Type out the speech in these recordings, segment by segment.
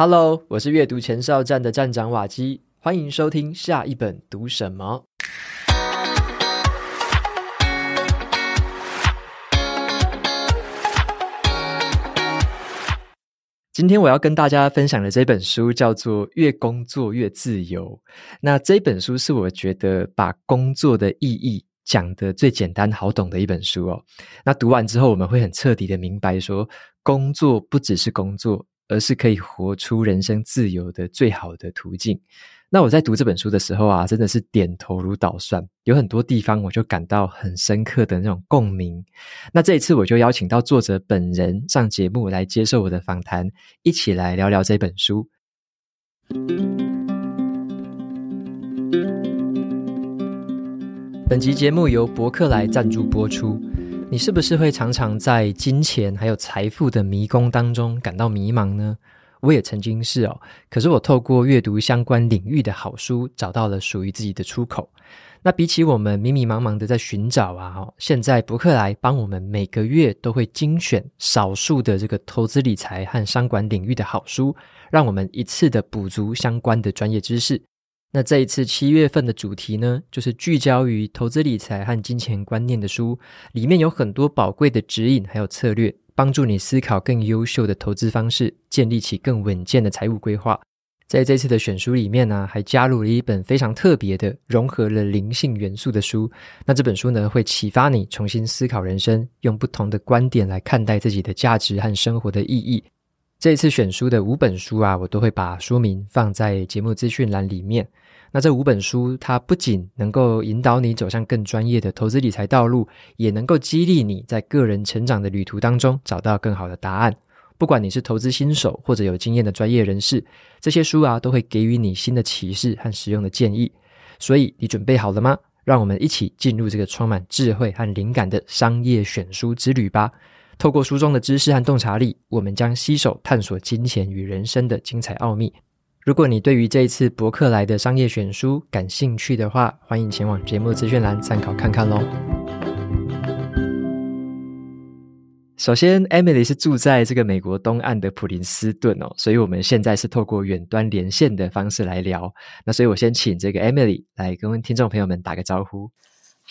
Hello，我是阅读前哨站的站长瓦基，欢迎收听下一本读什么。今天我要跟大家分享的这本书叫做《越工作越自由》。那这本书是我觉得把工作的意义讲得最简单好懂的一本书哦。那读完之后，我们会很彻底的明白说，工作不只是工作。而是可以活出人生自由的最好的途径。那我在读这本书的时候啊，真的是点头如捣蒜，有很多地方我就感到很深刻的那种共鸣。那这一次我就邀请到作者本人上节目来接受我的访谈，一起来聊聊这本书。本集节目由博客来赞助播出。你是不是会常常在金钱还有财富的迷宫当中感到迷茫呢？我也曾经是哦，可是我透过阅读相关领域的好书，找到了属于自己的出口。那比起我们迷迷茫茫的在寻找啊，现在博客来帮我们每个月都会精选少数的这个投资理财和商管领域的好书，让我们一次的补足相关的专业知识。那这一次七月份的主题呢，就是聚焦于投资理财和金钱观念的书，里面有很多宝贵的指引，还有策略，帮助你思考更优秀的投资方式，建立起更稳健的财务规划。在这次的选书里面呢，还加入了一本非常特别的，融合了灵性元素的书。那这本书呢，会启发你重新思考人生，用不同的观点来看待自己的价值和生活的意义。这次选书的五本书啊，我都会把书名放在节目资讯栏里面。那这五本书，它不仅能够引导你走向更专业的投资理财道路，也能够激励你在个人成长的旅途当中找到更好的答案。不管你是投资新手或者有经验的专业人士，这些书啊都会给予你新的启示和实用的建议。所以，你准备好了吗？让我们一起进入这个充满智慧和灵感的商业选书之旅吧。透过书中的知识和洞察力，我们将携手探索金钱与人生的精彩奥秘。如果你对于这一次博客来的商业选书感兴趣的话，欢迎前往节目资讯栏参考看看喽。首先，Emily 是住在这个美国东岸的普林斯顿哦，所以我们现在是透过远端连线的方式来聊。那所以我先请这个 Emily 来跟听众朋友们打个招呼。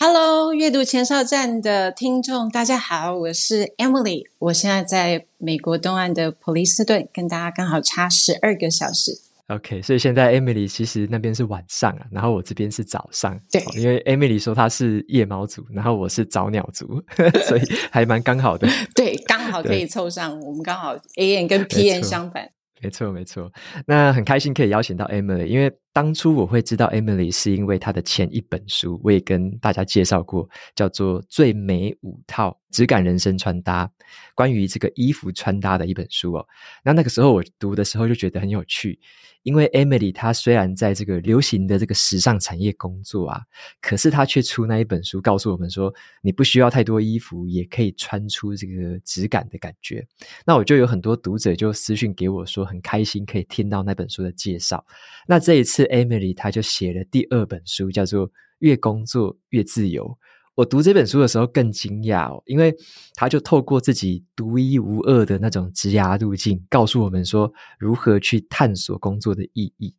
Hello，阅读前哨站的听众，大家好，我是 Emily，我现在在美国东岸的普利斯顿，跟大家刚好差十二个小时。OK，所以现在 Emily 其实那边是晚上啊，然后我这边是早上。对，因为 Emily 说她是夜猫族，然后我是早鸟族，所以还蛮刚好的。对，刚好可以凑上，我们刚好 AM 跟 PM 相反。没错，没错。那很开心可以邀请到 Emily，因为当初我会知道 Emily 是因为她的前一本书，我也跟大家介绍过，叫做《最美五套质感人生穿搭》，关于这个衣服穿搭的一本书哦。那那个时候我读的时候就觉得很有趣。因为 Emily 她虽然在这个流行的这个时尚产业工作啊，可是她却出那一本书，告诉我们说，你不需要太多衣服，也可以穿出这个质感的感觉。那我就有很多读者就私讯给我说，很开心可以听到那本书的介绍。那这一次 Emily 她就写了第二本书，叫做《越工作越自由》。我读这本书的时候更惊讶哦，因为他就透过自己独一无二的那种职涯路径，告诉我们说如何去探索工作的意义。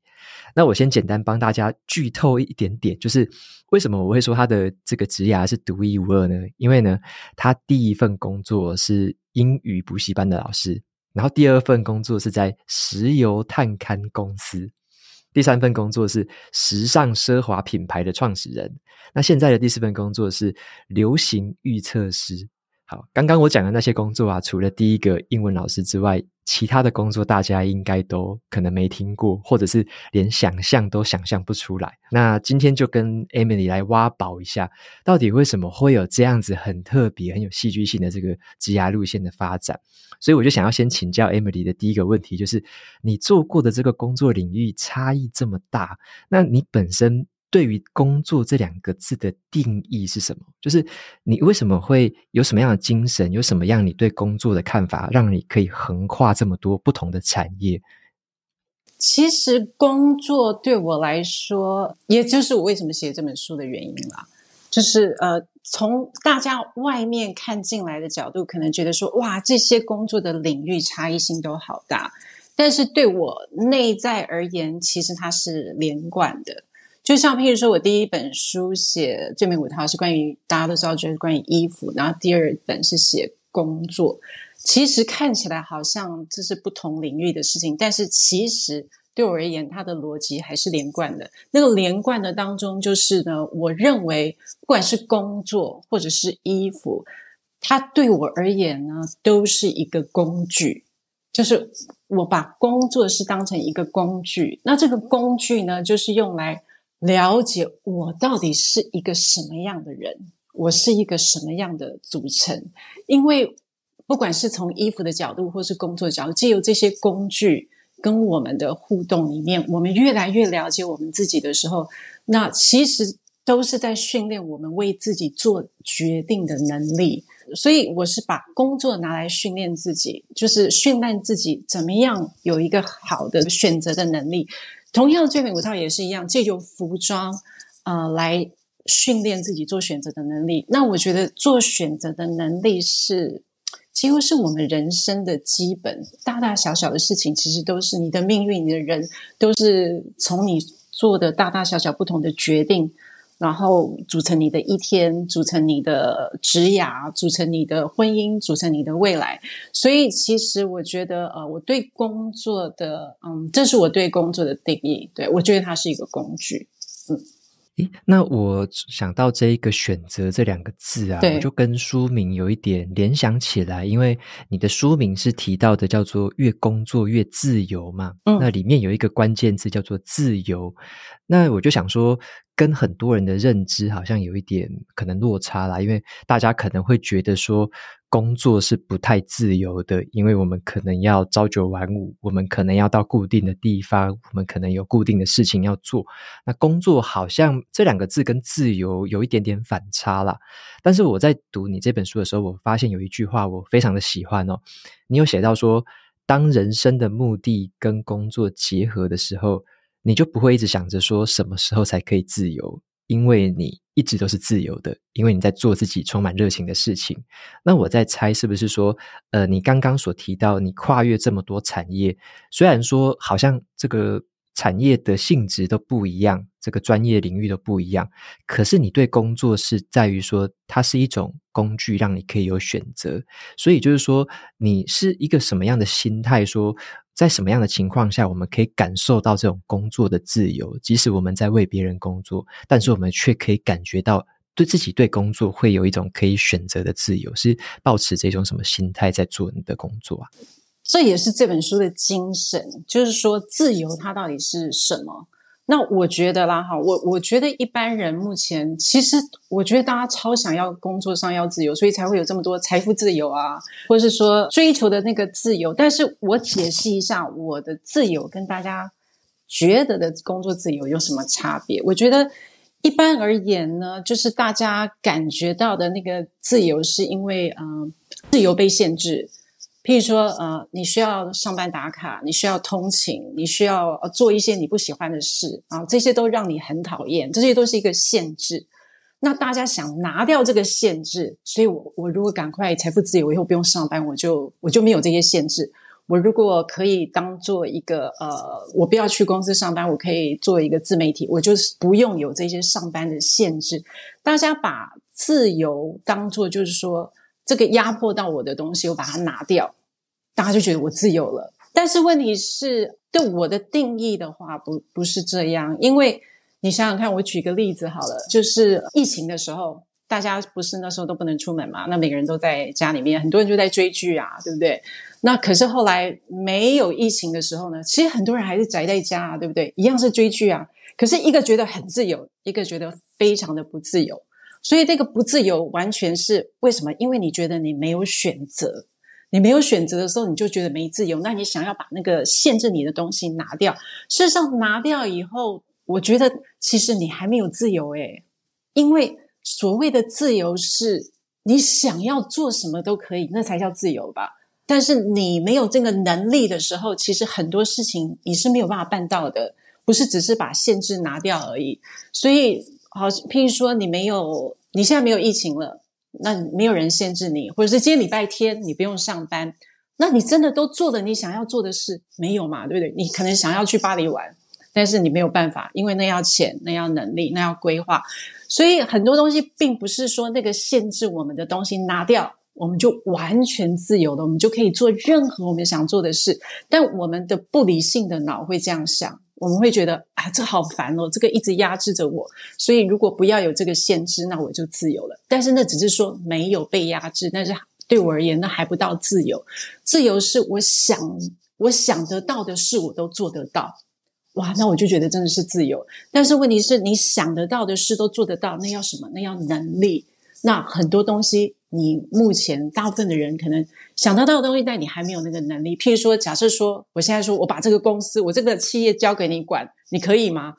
那我先简单帮大家剧透一点点，就是为什么我会说他的这个职涯是独一无二呢？因为呢，他第一份工作是英语补习班的老师，然后第二份工作是在石油探勘公司。第三份工作是时尚奢华品牌的创始人，那现在的第四份工作是流行预测师。好，刚刚我讲的那些工作啊，除了第一个英文老师之外，其他的工作大家应该都可能没听过，或者是连想象都想象不出来。那今天就跟 Emily 来挖宝一下，到底为什么会有这样子很特别、很有戏剧性的这个职涯路线的发展？所以我就想要先请教 Emily 的第一个问题，就是你做过的这个工作领域差异这么大，那你本身，对于工作这两个字的定义是什么？就是你为什么会有什么样的精神，有什么样你对工作的看法，让你可以横跨这么多不同的产业？其实工作对我来说，也就是我为什么写这本书的原因啦。就是呃，从大家外面看进来的角度，可能觉得说，哇，这些工作的领域差异性都好大。但是对我内在而言，其实它是连贯的。就像譬如说，我第一本书写最美五套是关于大家都知道，就是关于衣服，然后第二本是写工作。其实看起来好像这是不同领域的事情，但是其实对我而言，它的逻辑还是连贯的。那个连贯的当中，就是呢，我认为不管是工作或者是衣服，它对我而言呢，都是一个工具。就是我把工作是当成一个工具，那这个工具呢，就是用来。了解我到底是一个什么样的人，我是一个什么样的组成？因为不管是从衣服的角度，或是工作角度，借由这些工具跟我们的互动里面，我们越来越了解我们自己的时候，那其实都是在训练我们为自己做决定的能力。所以我是把工作拿来训练自己，就是训练自己怎么样有一个好的选择的能力。同样的，最美五套也是一样，借由服装，呃，来训练自己做选择的能力。那我觉得做选择的能力是几乎是我们人生的基本，大大小小的事情，其实都是你的命运，你的人都是从你做的大大小小不同的决定。然后组成你的一天，组成你的职涯，组成你的婚姻，组成你的未来。所以，其实我觉得，呃，我对工作的，嗯，这是我对工作的定义。对，我觉得它是一个工具，嗯。诶，那我想到这一个选择这两个字啊，我就跟书名有一点联想起来，因为你的书名是提到的叫做“越工作越自由”嘛，嗯，那里面有一个关键字叫做“自由”，那我就想说。跟很多人的认知好像有一点可能落差啦，因为大家可能会觉得说工作是不太自由的，因为我们可能要朝九晚五，我们可能要到固定的地方，我们可能有固定的事情要做。那工作好像这两个字跟自由有一点点反差啦。但是我在读你这本书的时候，我发现有一句话我非常的喜欢哦，你有写到说，当人生的目的跟工作结合的时候。你就不会一直想着说什么时候才可以自由，因为你一直都是自由的，因为你在做自己充满热情的事情。那我在猜，是不是说，呃，你刚刚所提到你跨越这么多产业，虽然说好像这个产业的性质都不一样，这个专业领域都不一样，可是你对工作是在于说，它是一种工具，让你可以有选择。所以就是说，你是一个什么样的心态说？在什么样的情况下，我们可以感受到这种工作的自由？即使我们在为别人工作，但是我们却可以感觉到对自己对工作会有一种可以选择的自由。是抱持这种什么心态在做你的工作啊？这也是这本书的精神，就是说自由它到底是什么？那我觉得啦，哈，我我觉得一般人目前其实，我觉得大家超想要工作上要自由，所以才会有这么多财富自由啊，或者是说追求的那个自由。但是我解释一下，我的自由跟大家觉得的工作自由有什么差别？我觉得一般而言呢，就是大家感觉到的那个自由，是因为嗯、自由被限制。譬如说，呃，你需要上班打卡，你需要通勤，你需要做一些你不喜欢的事啊，这些都让你很讨厌，这些都是一个限制。那大家想拿掉这个限制，所以我我如果赶快财富自由以后不用上班，我就我就没有这些限制。我如果可以当做一个呃，我不要去公司上班，我可以做一个自媒体，我就是不用有这些上班的限制。大家把自由当做就是说。这个压迫到我的东西，我把它拿掉，大家就觉得我自由了。但是问题是，对我的定义的话，不不是这样。因为你想想看，我举个例子好了，就是疫情的时候，大家不是那时候都不能出门嘛？那每个人都在家里面，很多人就在追剧啊，对不对？那可是后来没有疫情的时候呢，其实很多人还是宅在家啊，对不对？一样是追剧啊。可是一个觉得很自由，一个觉得非常的不自由。所以这个不自由完全是为什么？因为你觉得你没有选择，你没有选择的时候，你就觉得没自由。那你想要把那个限制你的东西拿掉，事实上拿掉以后，我觉得其实你还没有自由诶，因为所谓的自由是你想要做什么都可以，那才叫自由吧。但是你没有这个能力的时候，其实很多事情你是没有办法办到的，不是只是把限制拿掉而已。所以。好，譬如说你没有，你现在没有疫情了，那没有人限制你，或者是今天礼拜天你不用上班，那你真的都做了你想要做的事没有嘛？对不对？你可能想要去巴黎玩，但是你没有办法，因为那要钱，那要能力，那要规划。所以很多东西并不是说那个限制我们的东西拿掉，我们就完全自由了，我们就可以做任何我们想做的事。但我们的不理性的脑会这样想，我们会觉得啊，这好烦哦，这个一直压制着我。所以如果不要有这个限制，那我就自由了。但是那只是说没有被压制，但是。对我而言，那还不到自由。自由是我想我想得到的事，我都做得到。哇，那我就觉得真的是自由。但是问题是，你想得到的事都做得到，那要什么？那要能力。那很多东西，你目前大部分的人可能想得到的东西，但你还没有那个能力。譬如说，假设说，我现在说我把这个公司，我这个企业交给你管，你可以吗？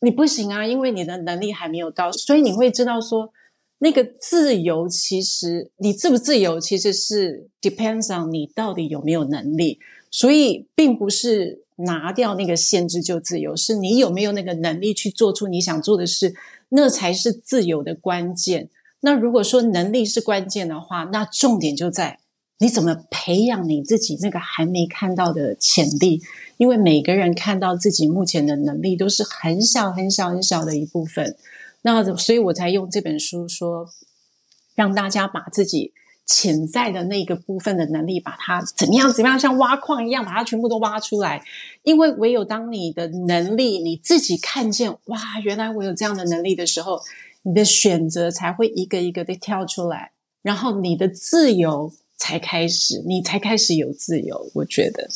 你不行啊，因为你的能力还没有到。所以你会知道说。那个自由，其实你自不自由，其实是 depends on 你到底有没有能力。所以，并不是拿掉那个限制就自由，是你有没有那个能力去做出你想做的事，那才是自由的关键。那如果说能力是关键的话，那重点就在你怎么培养你自己那个还没看到的潜力。因为每个人看到自己目前的能力都是很小很小很小的一部分。那所以，我才用这本书说，让大家把自己潜在的那个部分的能力，把它怎么样怎么样，像挖矿一样，把它全部都挖出来。因为唯有当你的能力你自己看见，哇，原来我有这样的能力的时候，你的选择才会一个一个的跳出来，然后你的自由才开始，你才开始有自由。我觉得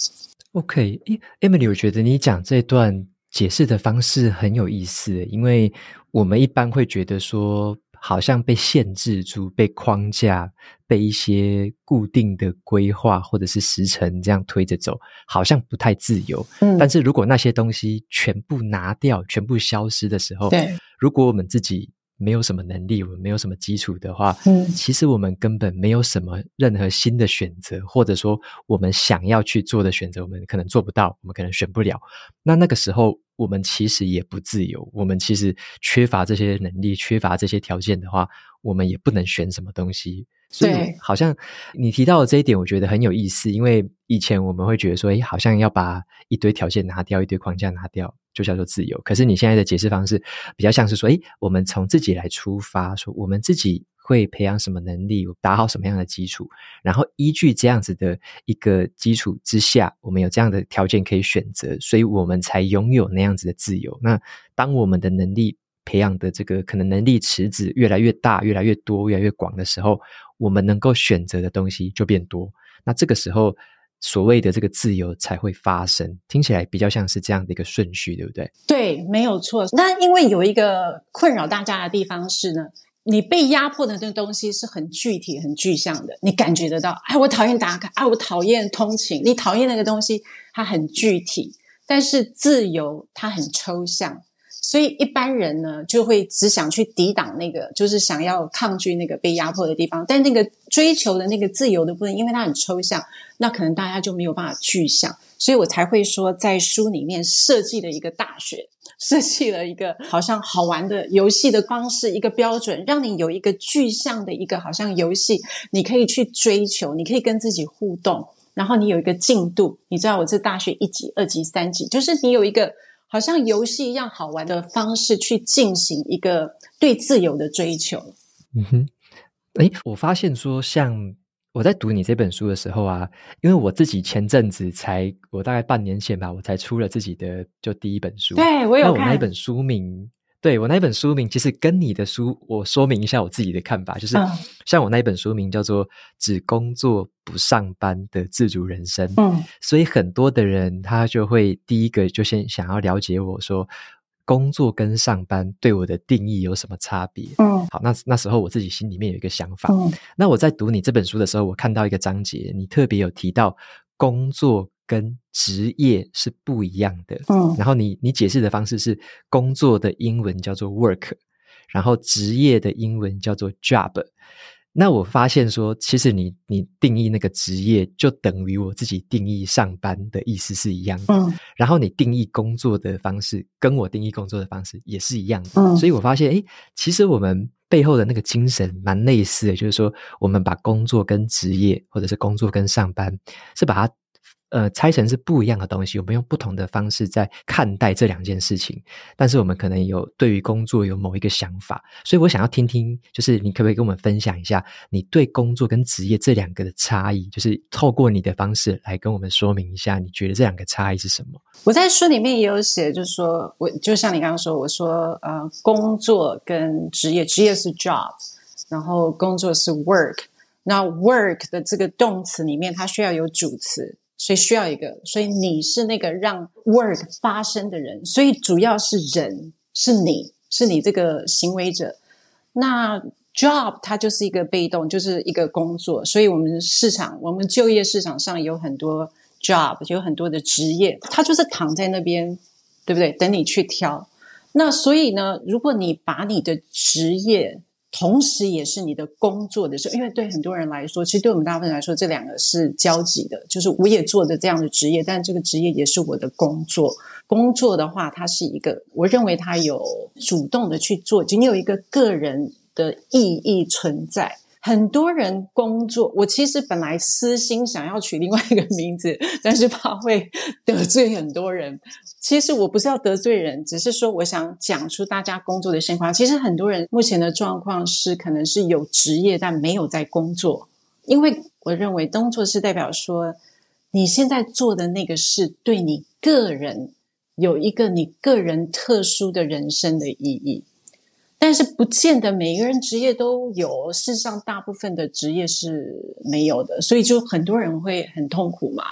，OK，Emily，我觉得你讲这段解释的方式很有意思，因为。我们一般会觉得说，好像被限制住、被框架、被一些固定的规划或者是时辰这样推着走，好像不太自由。嗯，但是如果那些东西全部拿掉、全部消失的时候，对，如果我们自己没有什么能力，我们没有什么基础的话，嗯，其实我们根本没有什么任何新的选择，或者说我们想要去做的选择，我们可能做不到，我们可能选不了。那那个时候。我们其实也不自由，我们其实缺乏这些能力，缺乏这些条件的话，我们也不能选什么东西。所以，好像你提到的这一点，我觉得很有意思。因为以前我们会觉得说，诶，好像要把一堆条件拿掉，一堆框架拿掉，就叫做自由。可是你现在的解释方式，比较像是说，诶，我们从自己来出发，说我们自己。会培养什么能力，打好什么样的基础，然后依据这样子的一个基础之下，我们有这样的条件可以选择，所以我们才拥有那样子的自由。那当我们的能力培养的这个可能能力池子越来越大、越来越多、越来越广的时候，我们能够选择的东西就变多。那这个时候，所谓的这个自由才会发生。听起来比较像是这样的一个顺序，对不对？对，没有错。那因为有一个困扰大家的地方是呢。你被压迫的那东西是很具体、很具象的，你感觉得到。哎，我讨厌打卡，哎，我讨厌通勤。你讨厌那个东西，它很具体，但是自由它很抽象。所以一般人呢，就会只想去抵挡那个，就是想要抗拒那个被压迫的地方。但那个追求的那个自由的部分，因为它很抽象，那可能大家就没有办法具象。所以我才会说，在书里面设计了一个大学。设计了一个好像好玩的游戏的方式，一个标准，让你有一个具象的一个好像游戏，你可以去追求，你可以跟自己互动，然后你有一个进度。你知道我这大学一级、二级、三级，就是你有一个好像游戏一样好玩的方式去进行一个对自由的追求。嗯哼，诶，我发现说像。我在读你这本书的时候啊，因为我自己前阵子才，我大概半年前吧，我才出了自己的就第一本书。对，我有看。那我那一本书名，对，我那一本书名，其实跟你的书，我说明一下我自己的看法，就是、嗯、像我那一本书名叫做《只工作不上班的自主人生》。嗯，所以很多的人他就会第一个就先想要了解我说。工作跟上班对我的定义有什么差别？嗯，好，那那时候我自己心里面有一个想法。嗯，那我在读你这本书的时候，我看到一个章节，你特别有提到工作跟职业是不一样的。嗯，然后你你解释的方式是工作的英文叫做 work，然后职业的英文叫做 job。那我发现说，其实你你定义那个职业，就等于我自己定义上班的意思是一样的。嗯，然后你定义工作的方式，跟我定义工作的方式也是一样的。嗯，所以我发现，诶，其实我们背后的那个精神蛮类似的，就是说我们把工作跟职业，或者是工作跟上班，是把它。呃，拆成是不一样的东西，我们用不同的方式在看待这两件事情。但是我们可能有对于工作有某一个想法，所以我想要听听，就是你可不可以跟我们分享一下，你对工作跟职业这两个的差异，就是透过你的方式来跟我们说明一下，你觉得这两个差异是什么？我在书里面也有写，就是说我就像你刚刚说，我说呃，工作跟职业，职业是 job，然后工作是 work。那 work 的这个动词里面，它需要有主词。所以需要一个，所以你是那个让 work 发生的人，所以主要是人，是你是你这个行为者。那 job 它就是一个被动，就是一个工作。所以我们市场，我们就业市场上有很多 job，有很多的职业，它就是躺在那边，对不对？等你去挑。那所以呢，如果你把你的职业，同时，也是你的工作的时候，因为对很多人来说，其实对我们大部分人来说，这两个是交集的。就是我也做的这样的职业，但这个职业也是我的工作。工作的话，它是一个，我认为它有主动的去做，仅有一个个人的意义存在。很多人工作，我其实本来私心想要取另外一个名字，但是怕会得罪很多人。其实我不是要得罪人，只是说我想讲出大家工作的现况。其实很多人目前的状况是，可能是有职业，但没有在工作。因为我认为工作是代表说，你现在做的那个事，对你个人有一个你个人特殊的人生的意义。但是不见得每个人职业都有，事实上大部分的职业是没有的，所以就很多人会很痛苦嘛。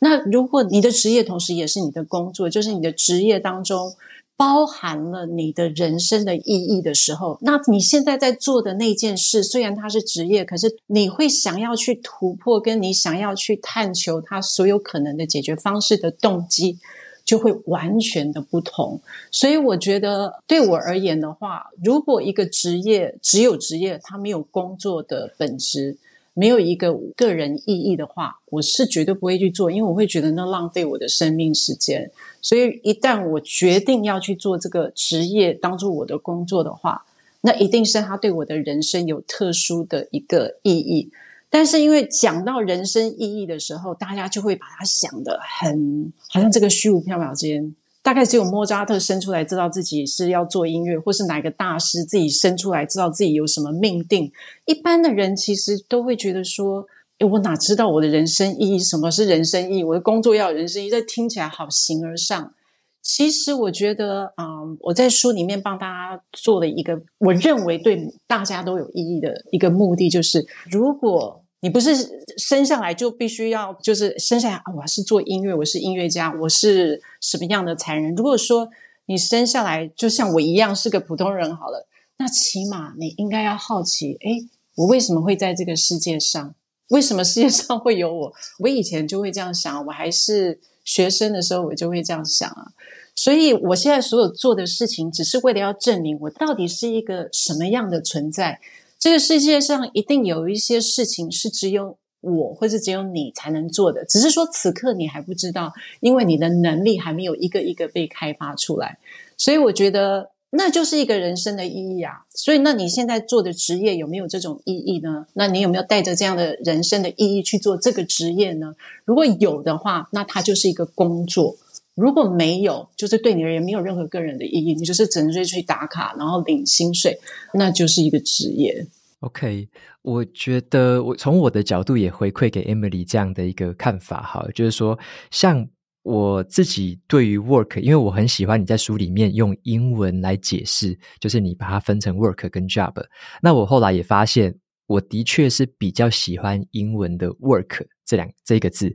那如果你的职业同时也是你的工作，就是你的职业当中包含了你的人生的意义的时候，那你现在在做的那件事，虽然它是职业，可是你会想要去突破，跟你想要去探求它所有可能的解决方式的动机。就会完全的不同，所以我觉得对我而言的话，如果一个职业只有职业，它没有工作的本质，没有一个个人意义的话，我是绝对不会去做，因为我会觉得那浪费我的生命时间。所以一旦我决定要去做这个职业当做我的工作的话，那一定是它对我的人生有特殊的一个意义。但是因为讲到人生意义的时候，大家就会把它想得很好像这个虚无缥缈之间，大概只有莫扎特生出来知道自己是要做音乐，或是哪个大师自己生出来知道自己有什么命定。一般的人其实都会觉得说：“诶，我哪知道我的人生意义？什么是人生意义？我的工作要有人生意义？”这听起来好形而上。其实我觉得，嗯，我在书里面帮大家做的一个我认为对大家都有意义的一个目的，就是如果。你不是生下来就必须要，就是生下来啊，我是做音乐，我是音乐家，我是什么样的才能？如果说你生下来就像我一样是个普通人好了，那起码你应该要好奇，诶，我为什么会在这个世界上？为什么世界上会有我？我以前就会这样想，我还是学生的时候，我就会这样想啊。所以我现在所有做的事情，只是为了要证明我到底是一个什么样的存在。这个世界上一定有一些事情是只有我或是只有你才能做的，只是说此刻你还不知道，因为你的能力还没有一个一个被开发出来。所以我觉得那就是一个人生的意义啊。所以那你现在做的职业有没有这种意义呢？那你有没有带着这样的人生的意义去做这个职业呢？如果有的话，那它就是一个工作。如果没有，就是对你而言没有任何个人的意义，你就是整日去打卡，然后领薪水，那就是一个职业。OK，我觉得我从我的角度也回馈给 Emily 这样的一个看法哈，就是说，像我自己对于 work，因为我很喜欢你在书里面用英文来解释，就是你把它分成 work 跟 job。那我后来也发现，我的确是比较喜欢英文的 work 这两这个字。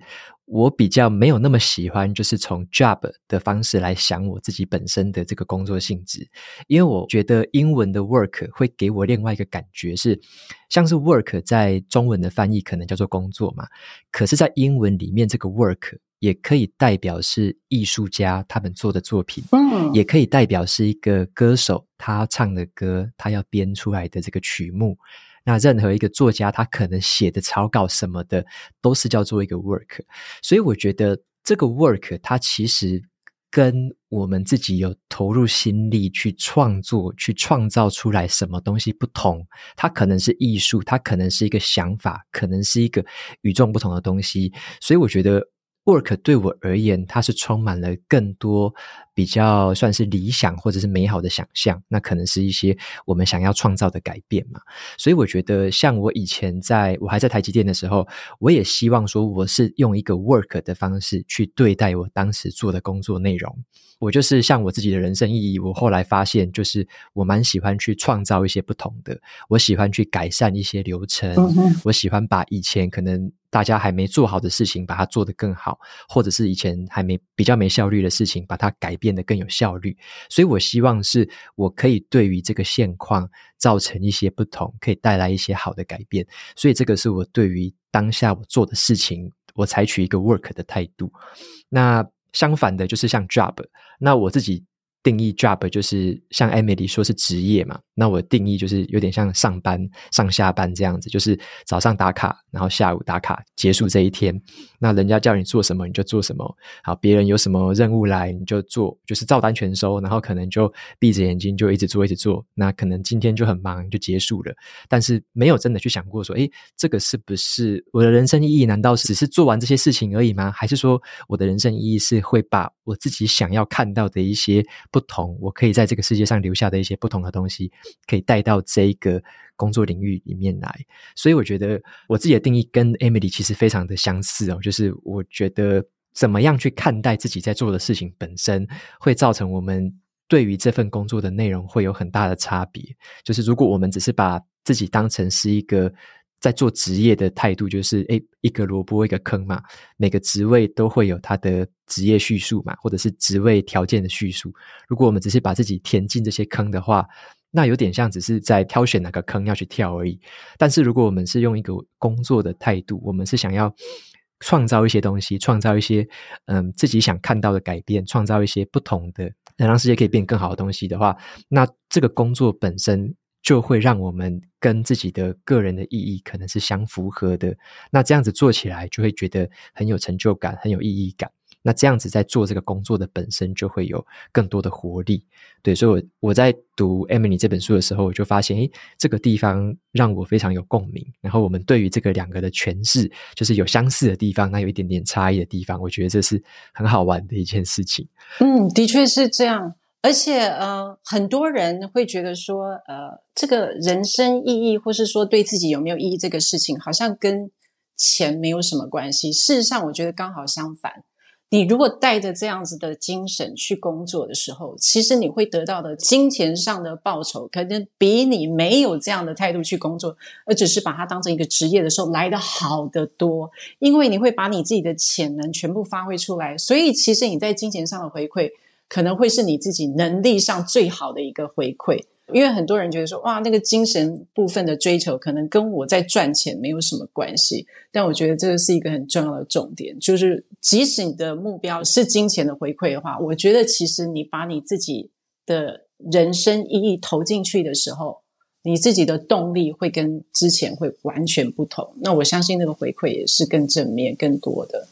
我比较没有那么喜欢，就是从 job 的方式来想我自己本身的这个工作性质，因为我觉得英文的 work 会给我另外一个感觉是，像是 work 在中文的翻译可能叫做工作嘛，可是，在英文里面这个 work 也可以代表是艺术家他们做的作品，嗯，也可以代表是一个歌手他唱的歌，他要编出来的这个曲目。那任何一个作家，他可能写的草稿什么的，都是叫做一个 work。所以我觉得这个 work，它其实跟我们自己有投入心力去创作、去创造出来什么东西不同。它可能是艺术，它可能是一个想法，可能是一个与众不同的东西。所以我觉得。Work 对我而言，它是充满了更多比较算是理想或者是美好的想象，那可能是一些我们想要创造的改变嘛。所以我觉得，像我以前在我还在台积电的时候，我也希望说，我是用一个 Work 的方式去对待我当时做的工作内容。我就是像我自己的人生意义，我后来发现，就是我蛮喜欢去创造一些不同的，我喜欢去改善一些流程，我喜欢把以前可能。大家还没做好的事情，把它做得更好，或者是以前还没比较没效率的事情，把它改变得更有效率。所以我希望是我可以对于这个现况造成一些不同，可以带来一些好的改变。所以这个是我对于当下我做的事情，我采取一个 work 的态度。那相反的，就是像 job，那我自己。定义 job 就是像 Emily 说是职业嘛，那我定义就是有点像上班上下班这样子，就是早上打卡，然后下午打卡结束这一天。那人家叫你做什么你就做什么，好，别人有什么任务来你就做，就是照单全收，然后可能就闭着眼睛就一直做一直做。那可能今天就很忙就结束了，但是没有真的去想过说，诶，这个是不是我的人生意义？难道只是做完这些事情而已吗？还是说我的人生意义是会把我自己想要看到的一些。不同，我可以在这个世界上留下的一些不同的东西，可以带到这一个工作领域里面来。所以我觉得我自己的定义跟 Emily 其实非常的相似哦，就是我觉得怎么样去看待自己在做的事情本身，会造成我们对于这份工作的内容会有很大的差别。就是如果我们只是把自己当成是一个。在做职业的态度就是，诶，一个萝卜一个坑嘛，每个职位都会有它的职业叙述嘛，或者是职位条件的叙述。如果我们只是把自己填进这些坑的话，那有点像只是在挑选哪个坑要去跳而已。但是如果我们是用一个工作的态度，我们是想要创造一些东西，创造一些嗯自己想看到的改变，创造一些不同的，能让世界可以变更好的东西的话，那这个工作本身。就会让我们跟自己的个人的意义可能是相符合的，那这样子做起来就会觉得很有成就感，很有意义感。那这样子在做这个工作的本身就会有更多的活力。对，所以我我在读 Emily 这本书的时候，我就发现，诶，这个地方让我非常有共鸣。然后我们对于这个两个的诠释，就是有相似的地方，那有一点点差异的地方，我觉得这是很好玩的一件事情。嗯，的确是这样。而且，呃，很多人会觉得说，呃，这个人生意义，或是说对自己有没有意义这个事情，好像跟钱没有什么关系。事实上，我觉得刚好相反。你如果带着这样子的精神去工作的时候，其实你会得到的金钱上的报酬，可能比你没有这样的态度去工作，而只是把它当成一个职业的时候来得好得多。因为你会把你自己的潜能全部发挥出来，所以其实你在金钱上的回馈。可能会是你自己能力上最好的一个回馈，因为很多人觉得说，哇，那个精神部分的追求可能跟我在赚钱没有什么关系。但我觉得这个是一个很重要的重点，就是即使你的目标是金钱的回馈的话，我觉得其实你把你自己的人生意义投进去的时候，你自己的动力会跟之前会完全不同。那我相信那个回馈也是更正面、更多的。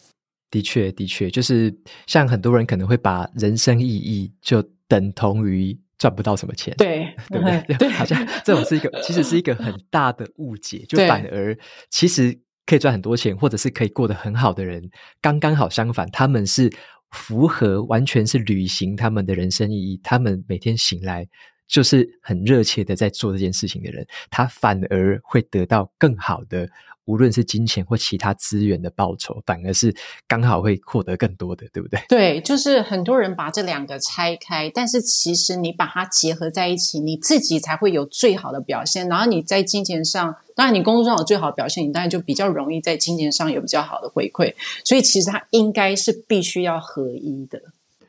的确，的确，就是像很多人可能会把人生意义就等同于赚不到什么钱，对，对不对？对，好像这种是一个，其实是一个很大的误解，就反而其实可以赚很多钱，或者是可以过得很好的人，刚刚好相反，他们是符合，完全是履行他们的人生意义，他们每天醒来就是很热切的在做这件事情的人，他反而会得到更好的。无论是金钱或其他资源的报酬，反而是刚好会获得更多的，对不对？对，就是很多人把这两个拆开，但是其实你把它结合在一起，你自己才会有最好的表现。然后你在金钱上，当然你工作上有最好的表现，你当然就比较容易在金钱上有比较好的回馈。所以其实它应该是必须要合一的。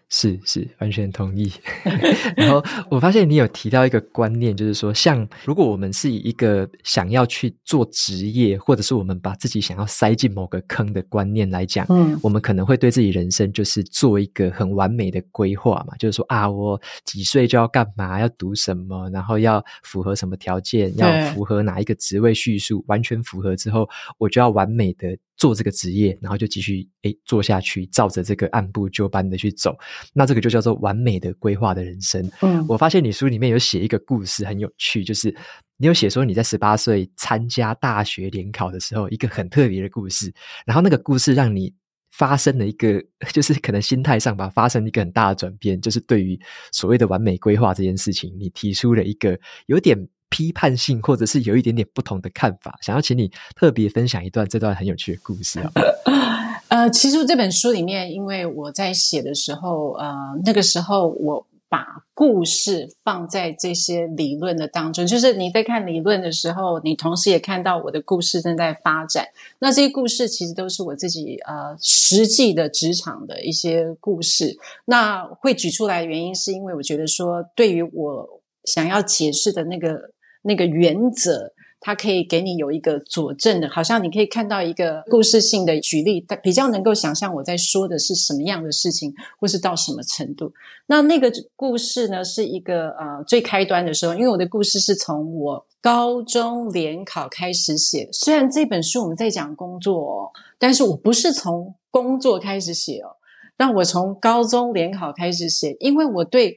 是是，完全同意。然后我发现你有提到一个观念，就是说，像如果我们是以一个想要去做职业，或者是我们把自己想要塞进某个坑的观念来讲，嗯，我们可能会对自己人生就是做一个很完美的规划嘛，就是说啊，我几岁就要干嘛，要读什么，然后要符合什么条件，要符合哪一个职位叙述，完全符合之后，我就要完美的做这个职业，然后就继续诶做下去，照着这个按部就班的去走，那这个就叫做完美的规划的人生。嗯，我发现你书里面有写一个故事很有趣，就是你有写说你在十八岁参加大学联考的时候，一个很特别的故事，然后那个故事让你发生了一个，就是可能心态上吧，发生一个很大的转变，就是对于所谓的完美规划这件事情，你提出了一个有点。批判性，或者是有一点点不同的看法，想要请你特别分享一段这段很有趣的故事啊。呃，其实这本书里面，因为我在写的时候，呃，那个时候我把故事放在这些理论的当中，就是你在看理论的时候，你同时也看到我的故事正在发展。那这些故事其实都是我自己呃实际的职场的一些故事。那会举出来的原因，是因为我觉得说，对于我想要解释的那个。那个原则，它可以给你有一个佐证的，好像你可以看到一个故事性的举例，比较能够想象我在说的是什么样的事情，或是到什么程度。那那个故事呢，是一个呃最开端的时候，因为我的故事是从我高中联考开始写。虽然这本书我们在讲工作哦，但是我不是从工作开始写哦，那我从高中联考开始写，因为我对。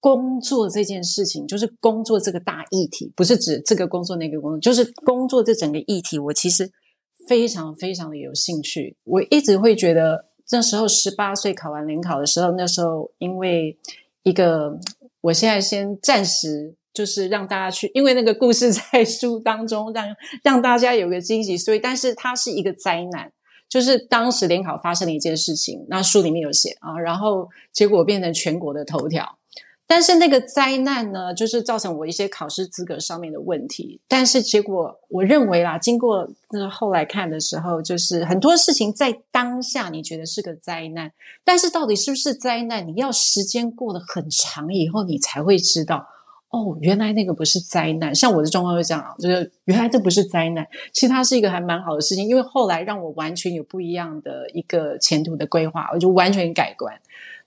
工作这件事情，就是工作这个大议题，不是指这个工作那个工作，就是工作这整个议题。我其实非常非常的有兴趣。我一直会觉得，那时候十八岁考完联考的时候，那时候因为一个，我现在先暂时就是让大家去，因为那个故事在书当中让让大家有个惊喜，所以但是它是一个灾难，就是当时联考发生了一件事情，那书里面有写啊，然后结果变成全国的头条。但是那个灾难呢，就是造成我一些考试资格上面的问题。但是结果，我认为啦，经过那后来看的时候，就是很多事情在当下你觉得是个灾难，但是到底是不是灾难，你要时间过得很长以后，你才会知道，哦，原来那个不是灾难。像我的状况会这样，就是原来这不是灾难，其实它是一个还蛮好的事情，因为后来让我完全有不一样的一个前途的规划，我就完全改观。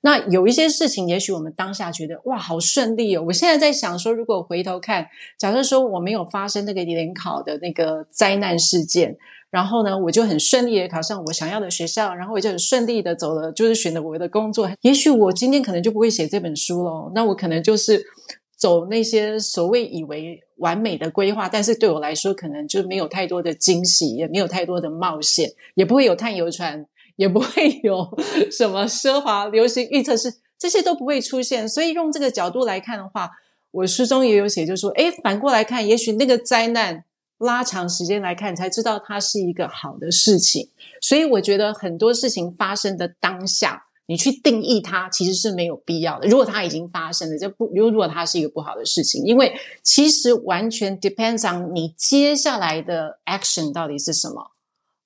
那有一些事情，也许我们当下觉得哇，好顺利哦。我现在在想说，如果回头看，假设说我没有发生那个联考的那个灾难事件，然后呢，我就很顺利的考上我想要的学校，然后我就很顺利的走了，就是选了我的工作。也许我今天可能就不会写这本书喽。那我可能就是走那些所谓以为完美的规划，但是对我来说，可能就没有太多的惊喜，也没有太多的冒险，也不会有探游船。也不会有什么奢华流行预测是，这些都不会出现。所以用这个角度来看的话，我书中也有写，就说，诶，反过来看，也许那个灾难拉长时间来看，才知道它是一个好的事情。所以我觉得很多事情发生的当下，你去定义它其实是没有必要的。如果它已经发生了，就不，如果它是一个不好的事情，因为其实完全 depends on 你接下来的 action 到底是什么。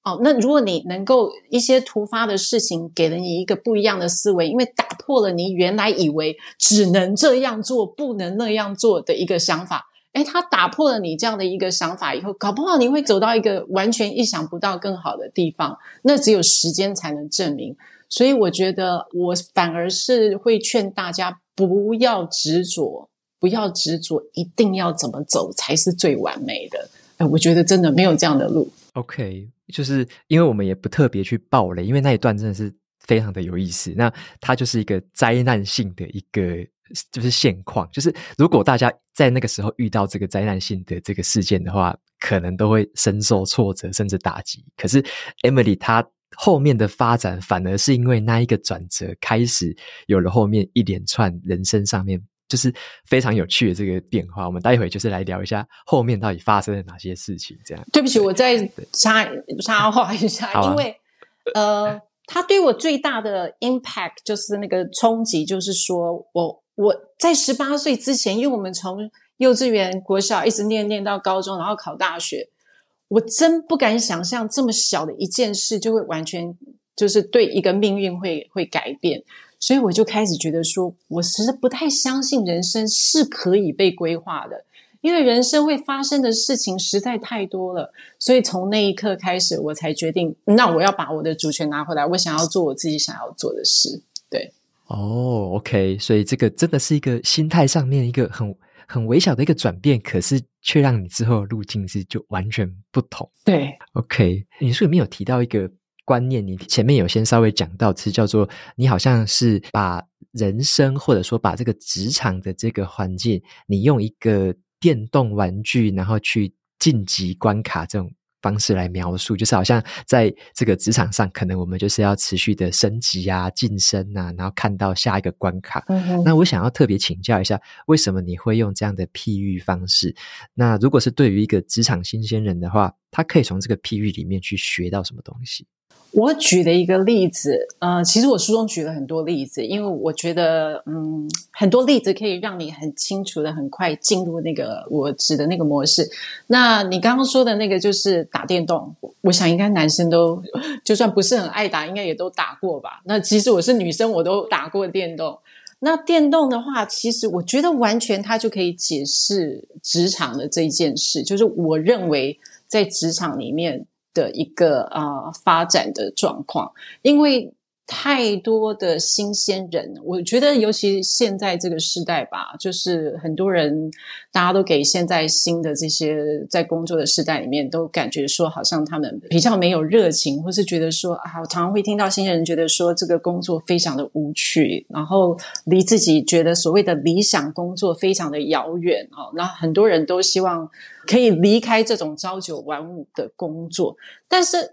哦，那如果你能够一些突发的事情给了你一个不一样的思维，因为打破了你原来以为只能这样做，不能那样做的一个想法，诶，它打破了你这样的一个想法以后，搞不好你会走到一个完全意想不到更好的地方。那只有时间才能证明。所以我觉得，我反而是会劝大家不要执着，不要执着，一定要怎么走才是最完美的。诶，我觉得真的没有这样的路。OK。就是因为我们也不特别去爆雷，因为那一段真的是非常的有意思。那它就是一个灾难性的一个就是现况，就是如果大家在那个时候遇到这个灾难性的这个事件的话，可能都会深受挫折甚至打击。可是 Emily 她后面的发展，反而是因为那一个转折，开始有了后面一连串人生上面。就是非常有趣的这个变化，我们待会就是来聊一下后面到底发生了哪些事情。这样，对不起，我再 插插话一下，啊、因为呃，他对我最大的 impact 就是那个冲击，就是说我我在十八岁之前，因为我们从幼稚园、国小一直念念到高中，然后考大学，我真不敢想象这么小的一件事就会完全就是对一个命运会会改变。所以我就开始觉得说，我其实不太相信人生是可以被规划的，因为人生会发生的事情实在太多了。所以从那一刻开始，我才决定，那我要把我的主权拿回来，我想要做我自己想要做的事。对，哦，OK，所以这个真的是一个心态上面一个很很微小的一个转变，可是却让你之后的路径是就完全不同。对，OK，你书里面有提到一个观念，你前面有先稍微讲到，是叫做你好像是把人生或者说把这个职场的这个环境，你用一个电动玩具，然后去晋级关卡这种。方式来描述，就是好像在这个职场上，可能我们就是要持续的升级啊、晋升啊，然后看到下一个关卡。嗯。那我想要特别请教一下，为什么你会用这样的譬喻方式？那如果是对于一个职场新鲜人的话，他可以从这个譬喻里面去学到什么东西？我举的一个例子，呃，其实我书中举了很多例子，因为我觉得，嗯，很多例子可以让你很清楚的、很快进入那个我指的那个模式。那你刚刚说的那个就是打电动，我想应该男生都就算不是很爱打，应该也都打过吧？那其实我是女生，我都打过电动。那电动的话，其实我觉得完全它就可以解释职场的这一件事，就是我认为在职场里面。的一个啊、呃、发展的状况，因为太多的新鲜人，我觉得尤其现在这个时代吧，就是很多人大家都给现在新的这些在工作的时代里面，都感觉说好像他们比较没有热情，或是觉得说啊，我常常会听到新人觉得说这个工作非常的无趣，然后离自己觉得所谓的理想工作非常的遥远啊，那很多人都希望。可以离开这种朝九晚五的工作，但是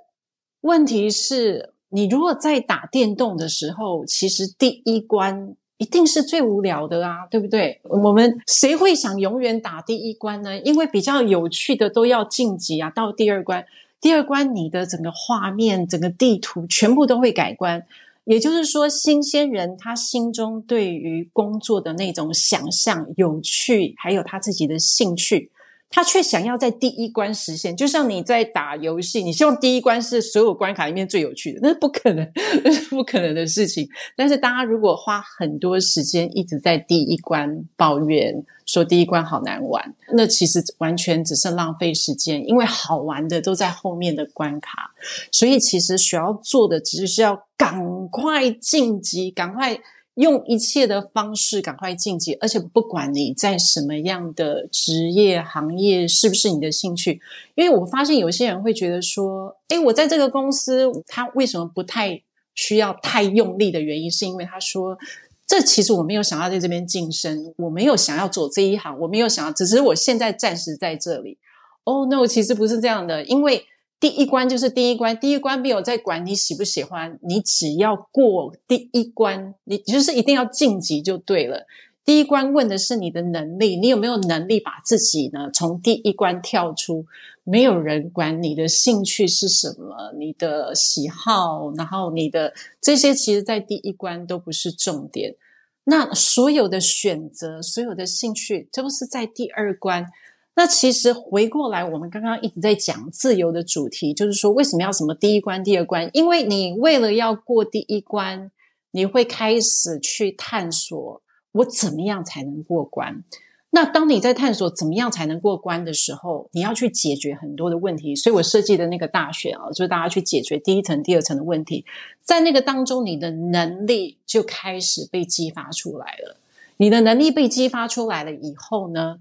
问题是，你如果在打电动的时候，其实第一关一定是最无聊的啊，对不对？我们谁会想永远打第一关呢？因为比较有趣的都要晋级啊，到第二关，第二关你的整个画面、整个地图全部都会改观。也就是说，新鲜人他心中对于工作的那种想象、有趣，还有他自己的兴趣。他却想要在第一关实现，就像你在打游戏，你希望第一关是所有关卡里面最有趣的，那是不可能，那是不可能的事情。但是大家如果花很多时间一直在第一关抱怨，说第一关好难玩，那其实完全只是浪费时间，因为好玩的都在后面的关卡。所以其实需要做的只是要赶快晋级，赶快。用一切的方式赶快晋级，而且不管你在什么样的职业行业，是不是你的兴趣？因为我发现有些人会觉得说，诶，我在这个公司，他为什么不太需要太用力的原因，是因为他说，这其实我没有想要在这边晋升，我没有想要走这一行，我没有想要，只是我现在暂时在这里。Oh no，其实不是这样的，因为。第一关就是第一关，第一关没有在管你喜不喜欢，你只要过第一关，你就是一定要晋级就对了。第一关问的是你的能力，你有没有能力把自己呢从第一关跳出？没有人管你的兴趣是什么，你的喜好，然后你的这些，其实在第一关都不是重点。那所有的选择，所有的兴趣，都是在第二关。那其实回过来，我们刚刚一直在讲自由的主题，就是说为什么要什么第一关、第二关？因为你为了要过第一关，你会开始去探索我怎么样才能过关。那当你在探索怎么样才能过关的时候，你要去解决很多的问题。所以我设计的那个大选啊，就是大家去解决第一层、第二层的问题，在那个当中，你的能力就开始被激发出来了。你的能力被激发出来了以后呢，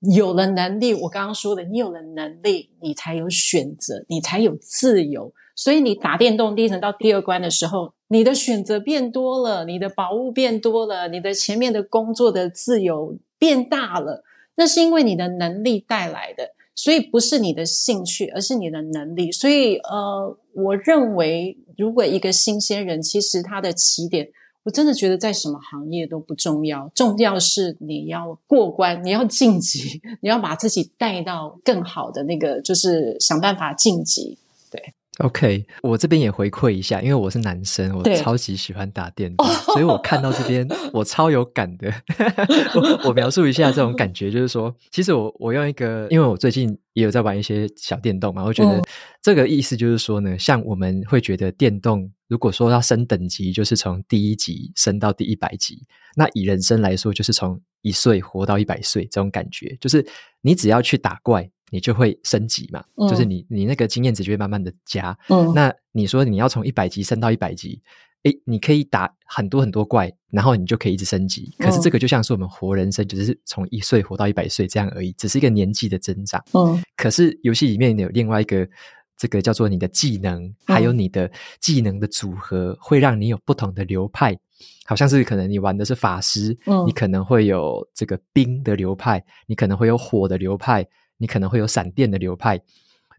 有了能力，我刚刚说的，你有了能力，你才有选择，你才有自由。所以你打电动第一层到第二关的时候，你的选择变多了，你的宝物变多了，你的前面的工作的自由变大了。那是因为你的能力带来的，所以不是你的兴趣，而是你的能力。所以，呃，我认为，如果一个新鲜人，其实他的起点。我真的觉得在什么行业都不重要，重要是你要过关，你要晋级，你要把自己带到更好的那个，就是想办法晋级。对，OK，我这边也回馈一下，因为我是男生，我超级喜欢打电动，所以我 看到这边我超有感的。我我描述一下这种感觉，就是说，其实我我用一个，因为我最近也有在玩一些小电动嘛，我觉得这个意思就是说呢，像我们会觉得电动。如果说要升等级，就是从第一级升到第一百级。那以人生来说，就是从一岁活到一百岁，这种感觉，就是你只要去打怪，你就会升级嘛。嗯、就是你你那个经验值就会慢慢的加。嗯，那你说你要从一百级升到一百级，诶，你可以打很多很多怪，然后你就可以一直升级。可是这个就像是我们活人生，只、就是从一岁活到一百岁这样而已，只是一个年纪的增长。嗯，可是游戏里面有另外一个，这个叫做你的技能，还有你的技能的组合，会让你有不同的流派。好像是可能你玩的是法师，嗯，你可能会有这个冰的流派，你可能会有火的流派，你可能会有闪电的流派。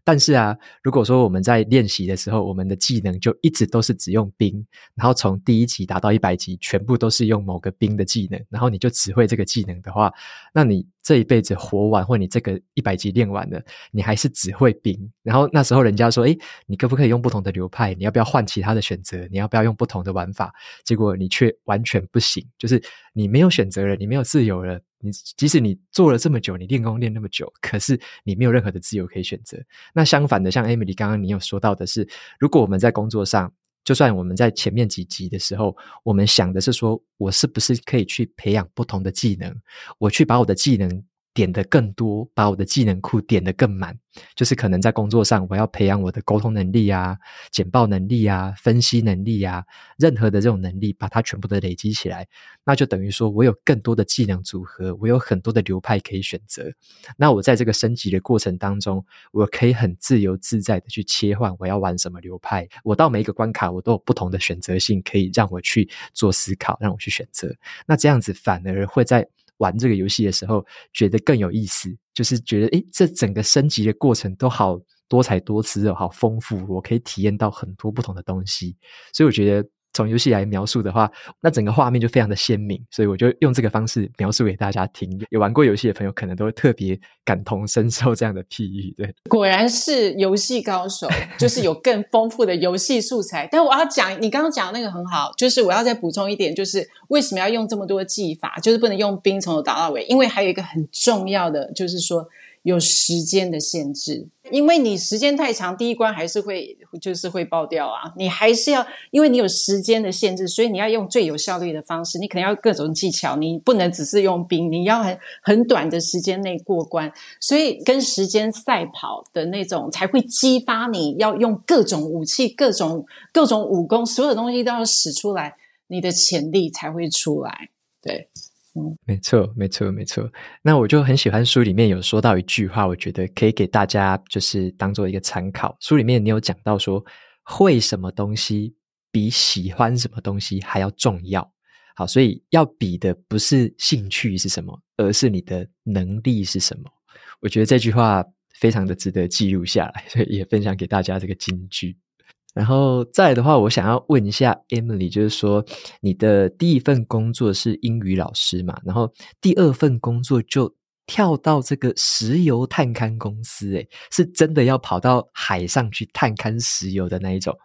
但是啊，如果说我们在练习的时候，我们的技能就一直都是只用冰，然后从第一级打到一百级，全部都是用某个冰的技能，然后你就只会这个技能的话，那你这一辈子活完，或你这个一百级练完了，你还是只会冰。然后那时候人家说，诶，你可不可以用不同的流派？你要不要换其他的选择？你要不要用不同的玩法？结果你却完全不行，就是你没有选择了，你没有自由了。你即使你做了这么久，你练功练那么久，可是你没有任何的自由可以选择。那相反的，像 Emily 刚刚你有说到的是，如果我们在工作上，就算我们在前面几集的时候，我们想的是说，我是不是可以去培养不同的技能，我去把我的技能。点得更多，把我的技能库点得更满，就是可能在工作上，我要培养我的沟通能力啊、简报能力啊、分析能力啊，任何的这种能力，把它全部都累积起来，那就等于说我有更多的技能组合，我有很多的流派可以选择。那我在这个升级的过程当中，我可以很自由自在的去切换我要玩什么流派。我到每一个关卡，我都有不同的选择性，可以让我去做思考，让我去选择。那这样子反而会在。玩这个游戏的时候，觉得更有意思，就是觉得诶，这整个升级的过程都好多彩多姿哦，好丰富，我可以体验到很多不同的东西，所以我觉得。从游戏来描述的话，那整个画面就非常的鲜明，所以我就用这个方式描述给大家听。有玩过游戏的朋友，可能都会特别感同身受这样的譬喻。对，果然是游戏高手，就是有更丰富的游戏素材。但我要讲，你刚刚讲的那个很好，就是我要再补充一点，就是为什么要用这么多技法，就是不能用兵从头打到尾，因为还有一个很重要的，就是说。有时间的限制，因为你时间太长，第一关还是会就是会爆掉啊。你还是要，因为你有时间的限制，所以你要用最有效率的方式。你可能要各种技巧，你不能只是用兵，你要很很短的时间内过关。所以跟时间赛跑的那种，才会激发你要用各种武器、各种各种武功，所有东西都要使出来，你的潜力才会出来。对。没错，没错，没错。那我就很喜欢书里面有说到一句话，我觉得可以给大家就是当做一个参考。书里面你有讲到说，会什么东西比喜欢什么东西还要重要。好，所以要比的不是兴趣是什么，而是你的能力是什么。我觉得这句话非常的值得记录下来，所以也分享给大家这个金句。然后再的话，我想要问一下 Emily，就是说你的第一份工作是英语老师嘛？然后第二份工作就跳到这个石油探勘公司，诶，是真的要跑到海上去探勘石油的那一种。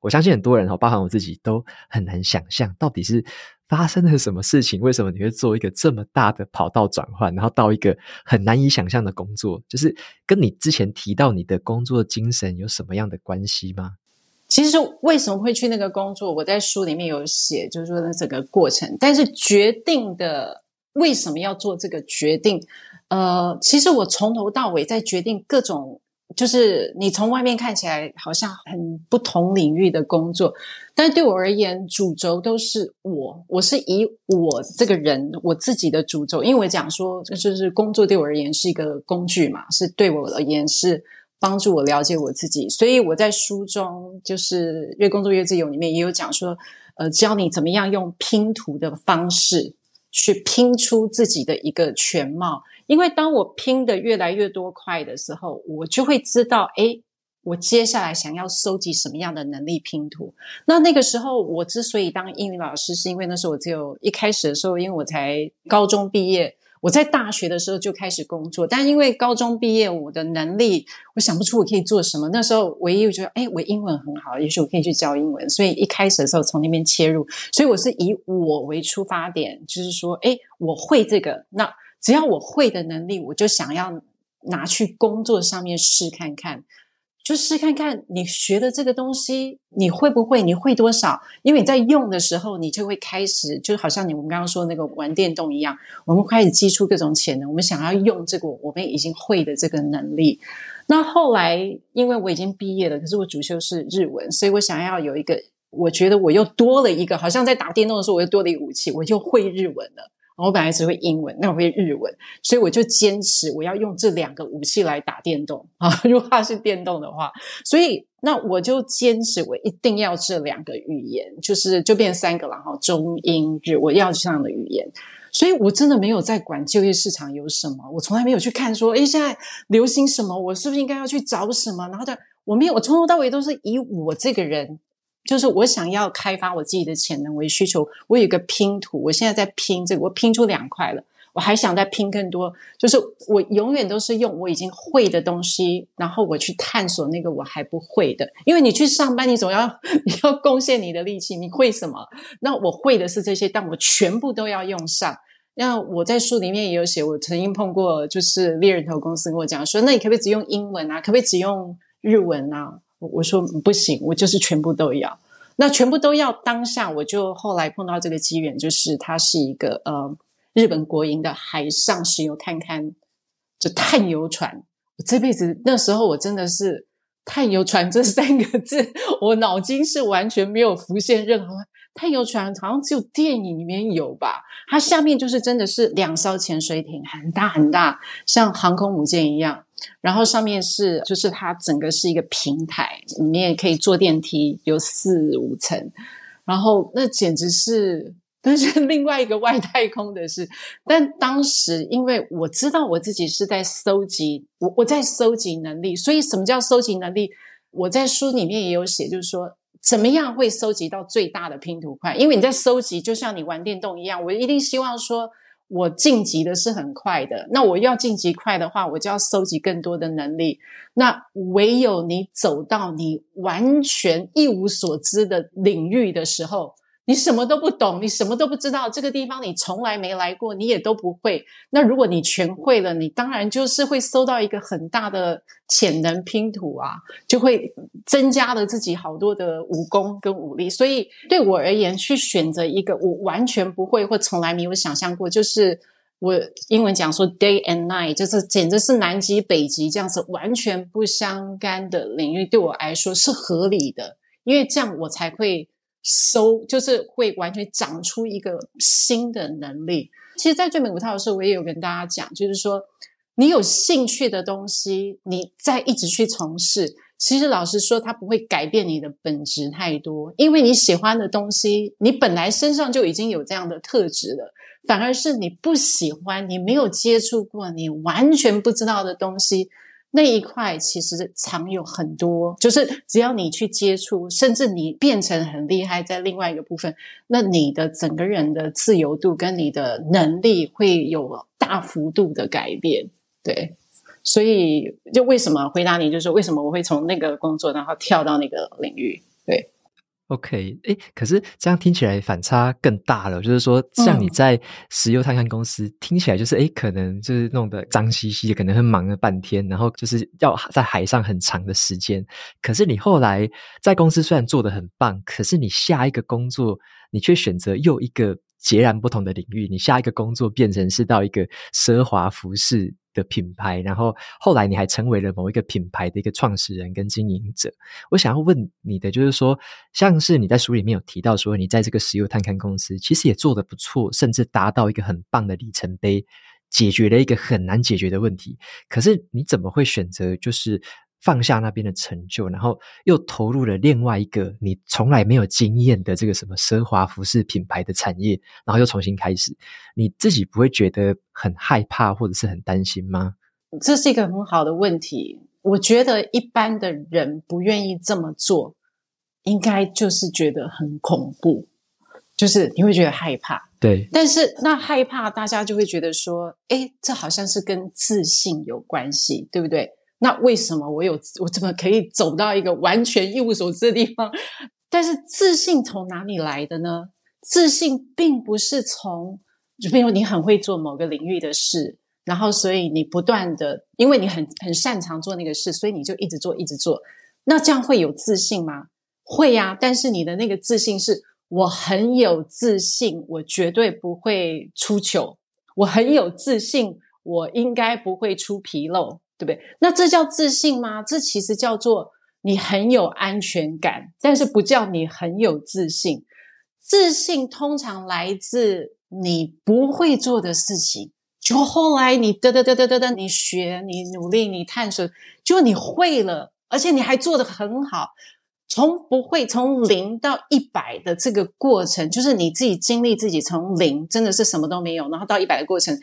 我相信很多人哈，包含我自己都很难想象，到底是发生了什么事情？为什么你会做一个这么大的跑道转换，然后到一个很难以想象的工作？就是跟你之前提到你的工作精神有什么样的关系吗？其实为什么会去那个工作，我在书里面有写，就是说那整个过程。但是决定的为什么要做这个决定，呃，其实我从头到尾在决定各种，就是你从外面看起来好像很不同领域的工作，但是对我而言，主轴都是我，我是以我这个人我自己的主轴，因为我讲说，就是工作对我而言是一个工具嘛，是对我而言是。帮助我了解我自己，所以我在书中就是《越工作越自由》里面也有讲说，呃，教你怎么样用拼图的方式去拼出自己的一个全貌。因为当我拼的越来越多块的时候，我就会知道，诶，我接下来想要收集什么样的能力拼图。那那个时候，我之所以当英语老师，是因为那时候我只有一开始的时候，因为我才高中毕业。我在大学的时候就开始工作，但因为高中毕业，我的能力我想不出我可以做什么。那时候唯一我觉得，哎，我英文很好，也许我可以去教英文。所以一开始的时候从那边切入，所以我是以我为出发点，就是说，哎，我会这个，那只要我会的能力，我就想要拿去工作上面试看看。就试看看你学的这个东西你会不会，你会多少？因为你在用的时候，你就会开始，就好像你们刚刚说那个玩电动一样，我们开始激出各种潜能。我们想要用这个我们已经会的这个能力。那后来，因为我已经毕业了，可是我主修是日文，所以我想要有一个我觉得我又多了一个，好像在打电动的时候，我又多了一个武器，我就会日文了。我本来只会英文，那我会日文，所以我就坚持我要用这两个武器来打电动啊。如果它是电动的话，所以那我就坚持我一定要这两个语言，就是就变三个了哈，中英日，我要这样的语言。所以我真的没有在管就业市场有什么，我从来没有去看说，诶，现在流行什么，我是不是应该要去找什么？然后的，我没有，我从头到尾都是以我这个人。就是我想要开发我自己的潜能为需求，我有一个拼图，我现在在拼这个，我拼出两块了，我还想再拼更多。就是我永远都是用我已经会的东西，然后我去探索那个我还不会的。因为你去上班，你总要 你要贡献你的力气，你会什么？那我会的是这些，但我全部都要用上。那我在书里面也有写，我曾经碰过，就是猎人头公司跟我讲说，那你可不可以只用英文啊？可不可以只用日文啊？我说不行，我就是全部都要。那全部都要当下，我就后来碰到这个机缘，就是它是一个呃日本国营的海上石油探勘，就探油船。我这辈子那时候我真的是探油船这三个字，我脑筋是完全没有浮现任何探油船，好像只有电影里面有吧？它下面就是真的是两艘潜水艇，很大很大，像航空母舰一样。然后上面是，就是它整个是一个平台，里面可以坐电梯，有四五层。然后那简直是，那是 另外一个外太空的事。但当时因为我知道我自己是在搜集，我我在搜集能力，所以什么叫搜集能力？我在书里面也有写，就是说怎么样会搜集到最大的拼图块？因为你在搜集，就像你玩电动一样，我一定希望说。我晋级的是很快的，那我要晋级快的话，我就要收集更多的能力。那唯有你走到你完全一无所知的领域的时候。你什么都不懂，你什么都不知道，这个地方你从来没来过，你也都不会。那如果你全会了，你当然就是会收到一个很大的潜能拼图啊，就会增加了自己好多的武功跟武力。所以对我而言，去选择一个我完全不会或从来没有想象过，就是我英文讲说 day and night，就是简直是南极北极这样子完全不相干的领域，对我来说是合理的，因为这样我才会。收就是会完全长出一个新的能力。其实，在最美五套的时候，我也有跟大家讲，就是说，你有兴趣的东西，你再一直去从事，其实老实说，它不会改变你的本质太多，因为你喜欢的东西，你本来身上就已经有这样的特质了，反而是你不喜欢，你没有接触过，你完全不知道的东西。那一块其实藏有很多，就是只要你去接触，甚至你变成很厉害，在另外一个部分，那你的整个人的自由度跟你的能力会有大幅度的改变。对，所以就为什么回答你，就是为什么我会从那个工作然后跳到那个领域？对。OK，哎，可是这样听起来反差更大了。就是说，像你在石油探勘公司，嗯、听起来就是，哎，可能就是弄得脏兮兮的，可能会忙了半天，然后就是要在海上很长的时间。可是你后来在公司虽然做得很棒，可是你下一个工作，你却选择又一个截然不同的领域。你下一个工作变成是到一个奢华服饰的品牌，然后后来你还成为了某一个品牌的一个创始人跟经营者。我想要问你的就是说，像是你在书里面有提到说，你在这个石油探勘公司其实也做得不错，甚至达到一个很棒的里程碑，解决了一个很难解决的问题。可是你怎么会选择就是？放下那边的成就，然后又投入了另外一个你从来没有经验的这个什么奢华服饰品牌的产业，然后又重新开始，你自己不会觉得很害怕或者是很担心吗？这是一个很好的问题。我觉得一般的人不愿意这么做，应该就是觉得很恐怖，就是你会觉得害怕。对，但是那害怕，大家就会觉得说，诶，这好像是跟自信有关系，对不对？那为什么我有我怎么可以走到一个完全一无所知的地方？但是自信从哪里来的呢？自信并不是从，就比如你很会做某个领域的事，然后所以你不断的，因为你很很擅长做那个事，所以你就一直做一直做。那这样会有自信吗？会呀，但是你的那个自信是我很有自信，我绝对不会出糗，我很有自信，我应该不会出纰漏。对不对？那这叫自信吗？这其实叫做你很有安全感，但是不叫你很有自信。自信通常来自你不会做的事情，就后来你嘚嘚嘚嘚嘚嘚，你学，你努力，你探索，就你会了，而且你还做得很好。从不会从零到一百的这个过程，就是你自己经历自己从零真的是什么都没有，然后到一百的过程，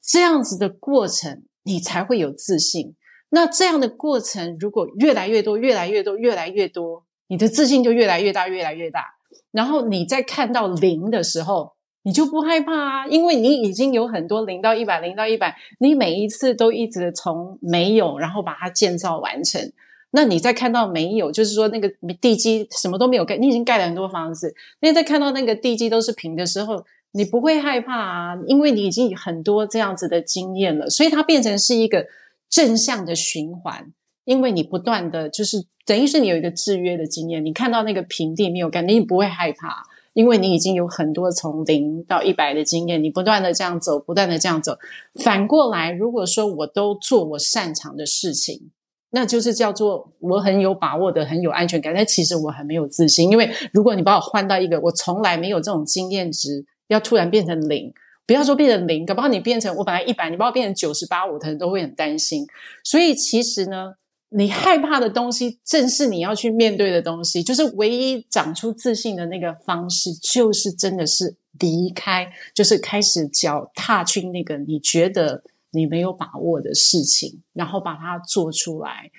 这样子的过程，你才会有自信。那这样的过程，如果越来越多、越来越多、越来越多，你的自信就越来越大、越来越大。然后你在看到零的时候，你就不害怕啊，因为你已经有很多零到一百、零到一百，你每一次都一直从没有，然后把它建造完成。那你在看到没有，就是说那个地基什么都没有盖，你已经盖了很多房子。那你在看到那个地基都是平的时候，你不会害怕啊，因为你已经很多这样子的经验了，所以它变成是一个正向的循环。因为你不断的就是等于是你有一个制约的经验，你看到那个平地没有感觉，你不会害怕，因为你已经有很多从零到一百的经验，你不断的这样走，不断的这样走。反过来，如果说我都做我擅长的事情。那就是叫做我很有把握的，很有安全感，但其实我很没有自信。因为如果你把我换到一个我从来没有这种经验值，要突然变成零，不要说变成零，搞不好你变成我本来一百，你把我变成九十八，我可能都会很担心。所以其实呢，你害怕的东西，正是你要去面对的东西。就是唯一长出自信的那个方式，就是真的是离开，就是开始脚踏去那个你觉得。你没有把握的事情，然后把它做出来，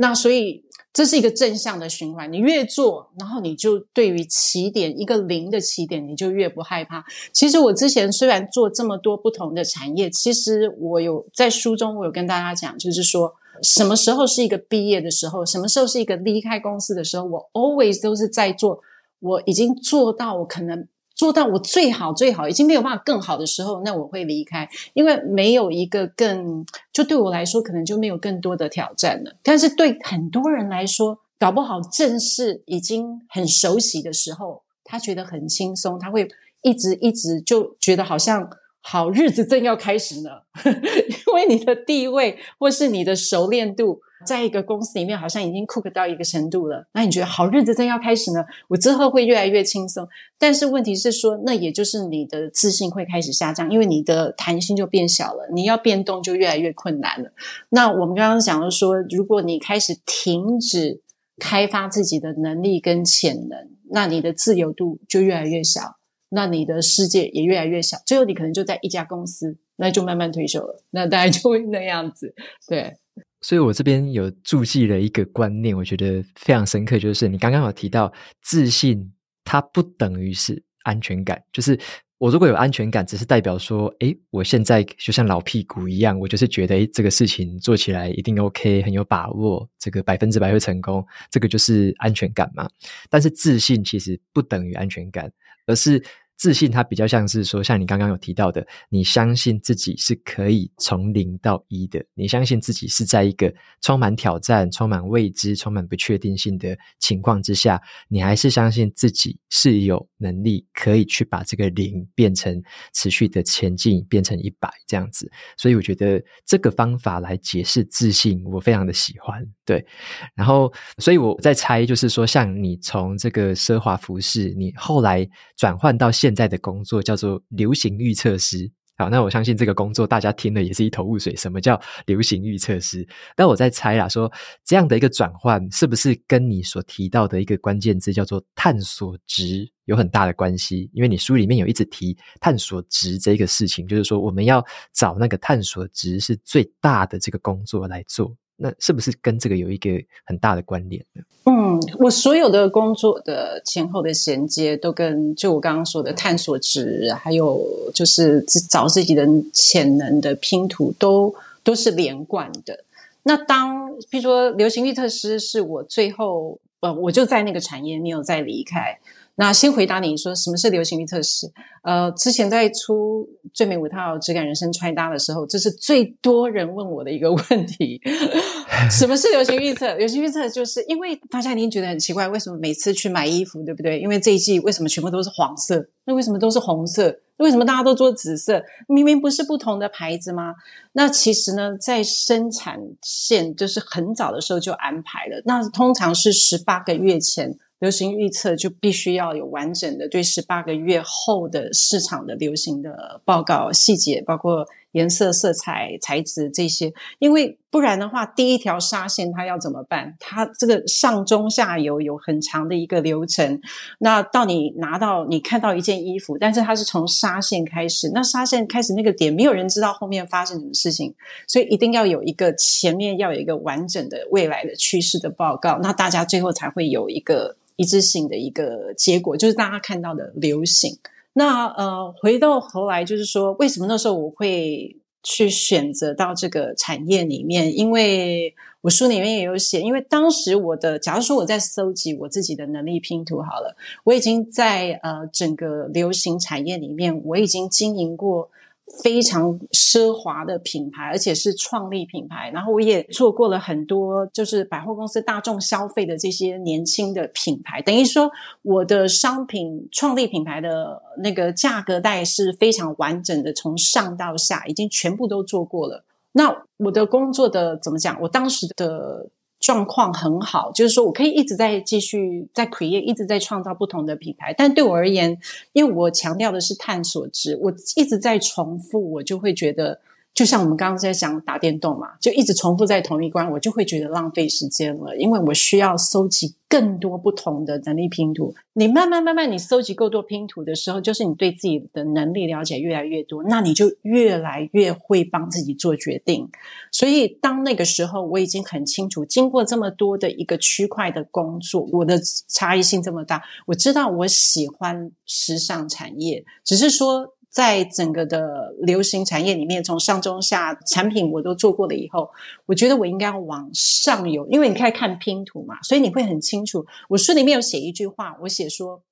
那所以这是一个正向的循环。你越做，然后你就对于起点一个零的起点，你就越不害怕。其实我之前虽然做这么多不同的产业，其实我有在书中我有跟大家讲，就是说什么时候是一个毕业的时候，什么时候是一个离开公司的时候，我 always 都是在做，我已经做到我可能。做到我最好最好，已经没有办法更好的时候，那我会离开，因为没有一个更，就对我来说，可能就没有更多的挑战了。但是对很多人来说，搞不好正是已经很熟悉的时候，他觉得很轻松，他会一直一直就觉得好像。好日子正要开始呢，因为你的地位或是你的熟练度，在一个公司里面好像已经 cook 到一个程度了。那你觉得好日子正要开始呢？我之后会越来越轻松。但是问题是说，那也就是你的自信会开始下降，因为你的弹性就变小了，你要变动就越来越困难了。那我们刚刚讲的说，如果你开始停止开发自己的能力跟潜能，那你的自由度就越来越小。那你的世界也越来越小，最后你可能就在一家公司，那就慢慢退休了，那大概就会那样子。对，所以我这边有注记了一个观念，我觉得非常深刻，就是你刚刚有提到自信，它不等于是安全感。就是我如果有安全感，只是代表说，诶，我现在就像老屁股一样，我就是觉得，诶，这个事情做起来一定 OK，很有把握，这个百分之百会成功，这个就是安全感嘛。但是自信其实不等于安全感，而是。自信，它比较像是说，像你刚刚有提到的，你相信自己是可以从零到一的，你相信自己是在一个充满挑战、充满未知、充满不确定性的情况之下，你还是相信自己是有能力可以去把这个零变成持续的前进，变成一百这样子。所以我觉得这个方法来解释自信，我非常的喜欢。对，然后所以我在猜，就是说，像你从这个奢华服饰，你后来转换到现。现在的工作叫做流行预测师，好，那我相信这个工作大家听了也是一头雾水，什么叫流行预测师？但我在猜啦，说这样的一个转换，是不是跟你所提到的一个关键字叫做探索值有很大的关系？因为你书里面有一直提探索值这个事情，就是说我们要找那个探索值是最大的这个工作来做。那是不是跟这个有一个很大的关联呢？嗯，我所有的工作的前后的衔接，都跟就我刚刚说的探索值，还有就是找自己的潜能的拼图，都都是连贯的。那当譬如说流行预测师是我最后，呃，我就在那个产业没有再离开。那先回答你说什么是流行预测师？呃，之前在出最美五套质感人生穿搭的时候，这是最多人问我的一个问题：什么是流行预测？流行预测就是因为大家一定觉得很奇怪，为什么每次去买衣服，对不对？因为这一季为什么全部都是黄色？那为什么都是红色？为什么大家都做紫色？明明不是不同的牌子吗？那其实呢，在生产线就是很早的时候就安排了，那通常是十八个月前。流行预测就必须要有完整的对十八个月后的市场的流行的报告细节，包括颜色、色彩、材质这些，因为不然的话，第一条纱线它要怎么办？它这个上中下游有很长的一个流程。那到你拿到你看到一件衣服，但是它是从纱线开始，那纱线开始那个点，没有人知道后面发生什么事情，所以一定要有一个前面要有一个完整的未来的趋势的报告，那大家最后才会有一个。一致性的一个结果，就是大家看到的流行。那呃，回到头来，就是说，为什么那时候我会去选择到这个产业里面？因为我书里面也有写，因为当时我的，假如说我在搜集我自己的能力拼图好了，我已经在呃整个流行产业里面，我已经经营过。非常奢华的品牌，而且是创立品牌。然后我也做过了很多，就是百货公司大众消费的这些年轻的品牌。等于说，我的商品创立品牌的那个价格带是非常完整的，从上到下已经全部都做过了。那我的工作的怎么讲？我当时的。状况很好，就是说我可以一直在继续在 create，一直在创造不同的品牌。但对我而言，因为我强调的是探索值，我一直在重复，我就会觉得。就像我们刚刚在讲打电动嘛，就一直重复在同一关，我就会觉得浪费时间了。因为我需要搜集更多不同的能力拼图。你慢慢慢慢，你搜集够多拼图的时候，就是你对自己的能力了解越来越多，那你就越来越会帮自己做决定。所以当那个时候，我已经很清楚，经过这么多的一个区块的工作，我的差异性这么大，我知道我喜欢时尚产业，只是说。在整个的流行产业里面，从上中下产品我都做过了以后，我觉得我应该往上游，因为你可以看拼图嘛，所以你会很清楚。我书里面有写一句话，我写说，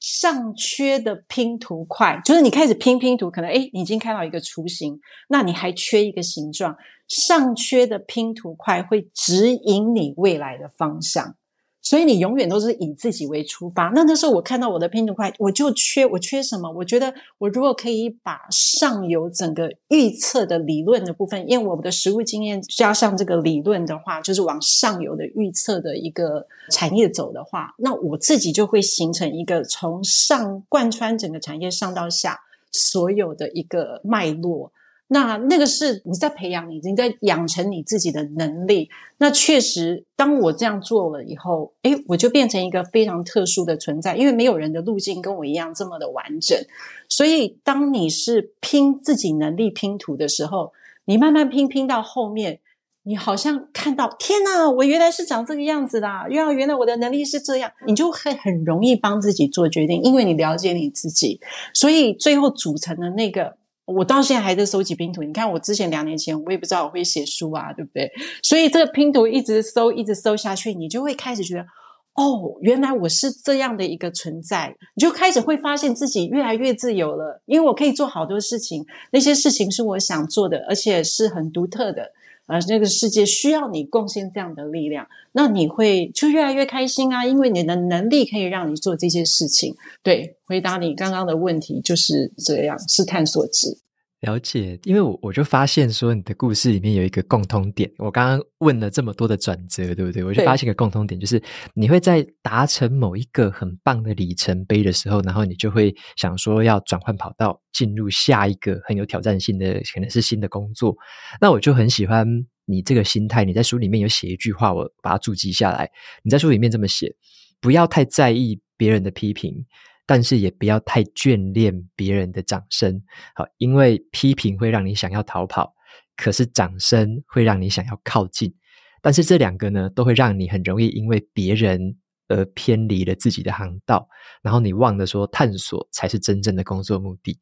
上缺的拼图块，就是你开始拼拼图，可能诶，你已经看到一个雏形，那你还缺一个形状，上缺的拼图块会指引你未来的方向。所以你永远都是以自己为出发。那那时候我看到我的拼图块，我就缺，我缺什么？我觉得我如果可以把上游整个预测的理论的部分，因为我们的实务经验加上这个理论的话，就是往上游的预测的一个产业走的话，那我自己就会形成一个从上贯穿整个产业上到下所有的一个脉络。那那个是你在培养你，你在养成你自己的能力。那确实，当我这样做了以后，诶，我就变成一个非常特殊的存在，因为没有人的路径跟我一样这么的完整。所以，当你是拼自己能力拼图的时候，你慢慢拼拼到后面，你好像看到，天哪，我原来是长这个样子的，原来原来我的能力是这样，你就会很容易帮自己做决定，因为你了解你自己，所以最后组成的那个。我到现在还在收集拼图。你看，我之前两年前，我也不知道我会写书啊，对不对？所以这个拼图一直搜，一直搜下去，你就会开始觉得，哦，原来我是这样的一个存在。你就开始会发现自己越来越自由了，因为我可以做好多事情，那些事情是我想做的，而且是很独特的。而这个世界需要你贡献这样的力量，那你会就越来越开心啊，因为你的能力可以让你做这些事情。对，回答你刚刚的问题就是这样，是探索值。了解，因为我我就发现说，你的故事里面有一个共通点。我刚刚问了这么多的转折，对不对？我就发现一个共通点，就是你会在达成某一个很棒的里程碑的时候，然后你就会想说要转换跑道，进入下一个很有挑战性的，可能是新的工作。那我就很喜欢你这个心态。你在书里面有写一句话，我把它注记下来。你在书里面这么写：不要太在意别人的批评。但是也不要太眷恋别人的掌声，好，因为批评会让你想要逃跑，可是掌声会让你想要靠近。但是这两个呢，都会让你很容易因为别人而偏离了自己的航道，然后你忘了说探索才是真正的工作目的。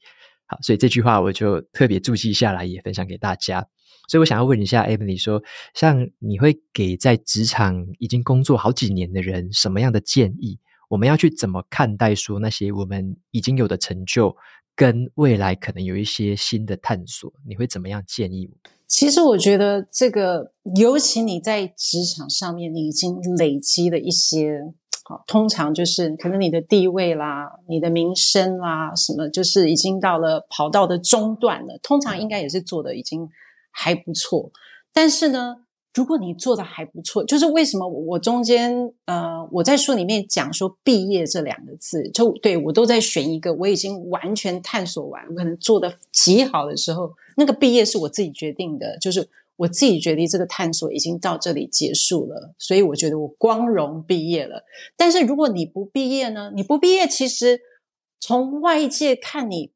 好，所以这句话我就特别注记下来，也分享给大家。所以我想要问一下 Emily 说，像你会给在职场已经工作好几年的人什么样的建议？我们要去怎么看待说那些我们已经有的成就，跟未来可能有一些新的探索？你会怎么样建议我？其实我觉得这个，尤其你在职场上面，你已经累积了一些。好，通常就是可能你的地位啦、你的名声啦，什么就是已经到了跑道的中段了。通常应该也是做的已经还不错。但是呢，如果你做的还不错，就是为什么我中间呃我在书里面讲说“毕业”这两个字，就对我都在选一个我已经完全探索完，我可能做的极好的时候，那个毕业是我自己决定的，就是。我自己决定这个探索已经到这里结束了，所以我觉得我光荣毕业了。但是如果你不毕业呢？你不毕业，其实从外界看你，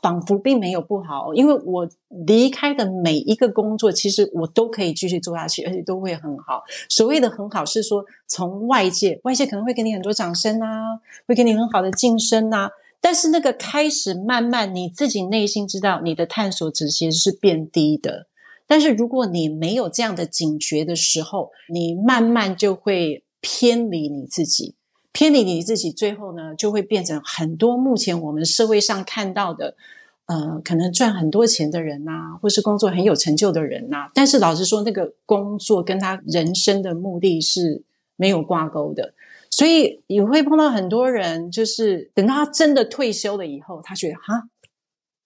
仿佛并没有不好。因为我离开的每一个工作，其实我都可以继续做下去，而且都会很好。所谓的很好，是说从外界，外界可能会给你很多掌声啊，会给你很好的晋升啊。但是那个开始慢慢，你自己内心知道，你的探索值其实是变低的。但是如果你没有这样的警觉的时候，你慢慢就会偏离你自己，偏离你自己，最后呢，就会变成很多目前我们社会上看到的，呃，可能赚很多钱的人呐，或是工作很有成就的人呐。但是老实说，那个工作跟他人生的目的是没有挂钩的，所以你会碰到很多人，就是等到他真的退休了以后，他觉得哈，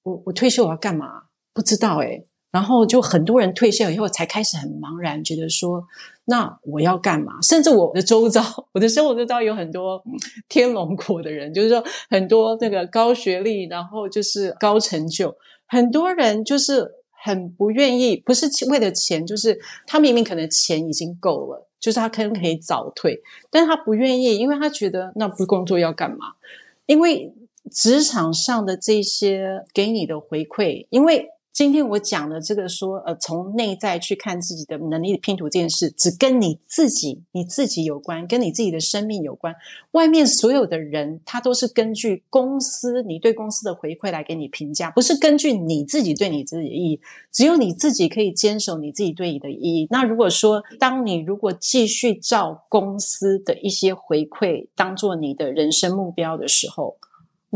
我我退休我要干嘛？不知道诶。然后就很多人退休以后才开始很茫然，觉得说，那我要干嘛？甚至我的周遭，我的生活周遭有很多天龙国的人，就是说很多那个高学历，然后就是高成就，很多人就是很不愿意，不是为了钱，就是他明明可能钱已经够了，就是他可能可以早退，但是他不愿意，因为他觉得那不工作要干嘛？因为职场上的这些给你的回馈，因为。今天我讲的这个说，呃，从内在去看自己的能力的拼图这件事，只跟你自己、你自己有关，跟你自己的生命有关。外面所有的人，他都是根据公司你对公司的回馈来给你评价，不是根据你自己对你自己的意义。只有你自己可以坚守你自己对你的意义。那如果说，当你如果继续照公司的一些回馈当做你的人生目标的时候，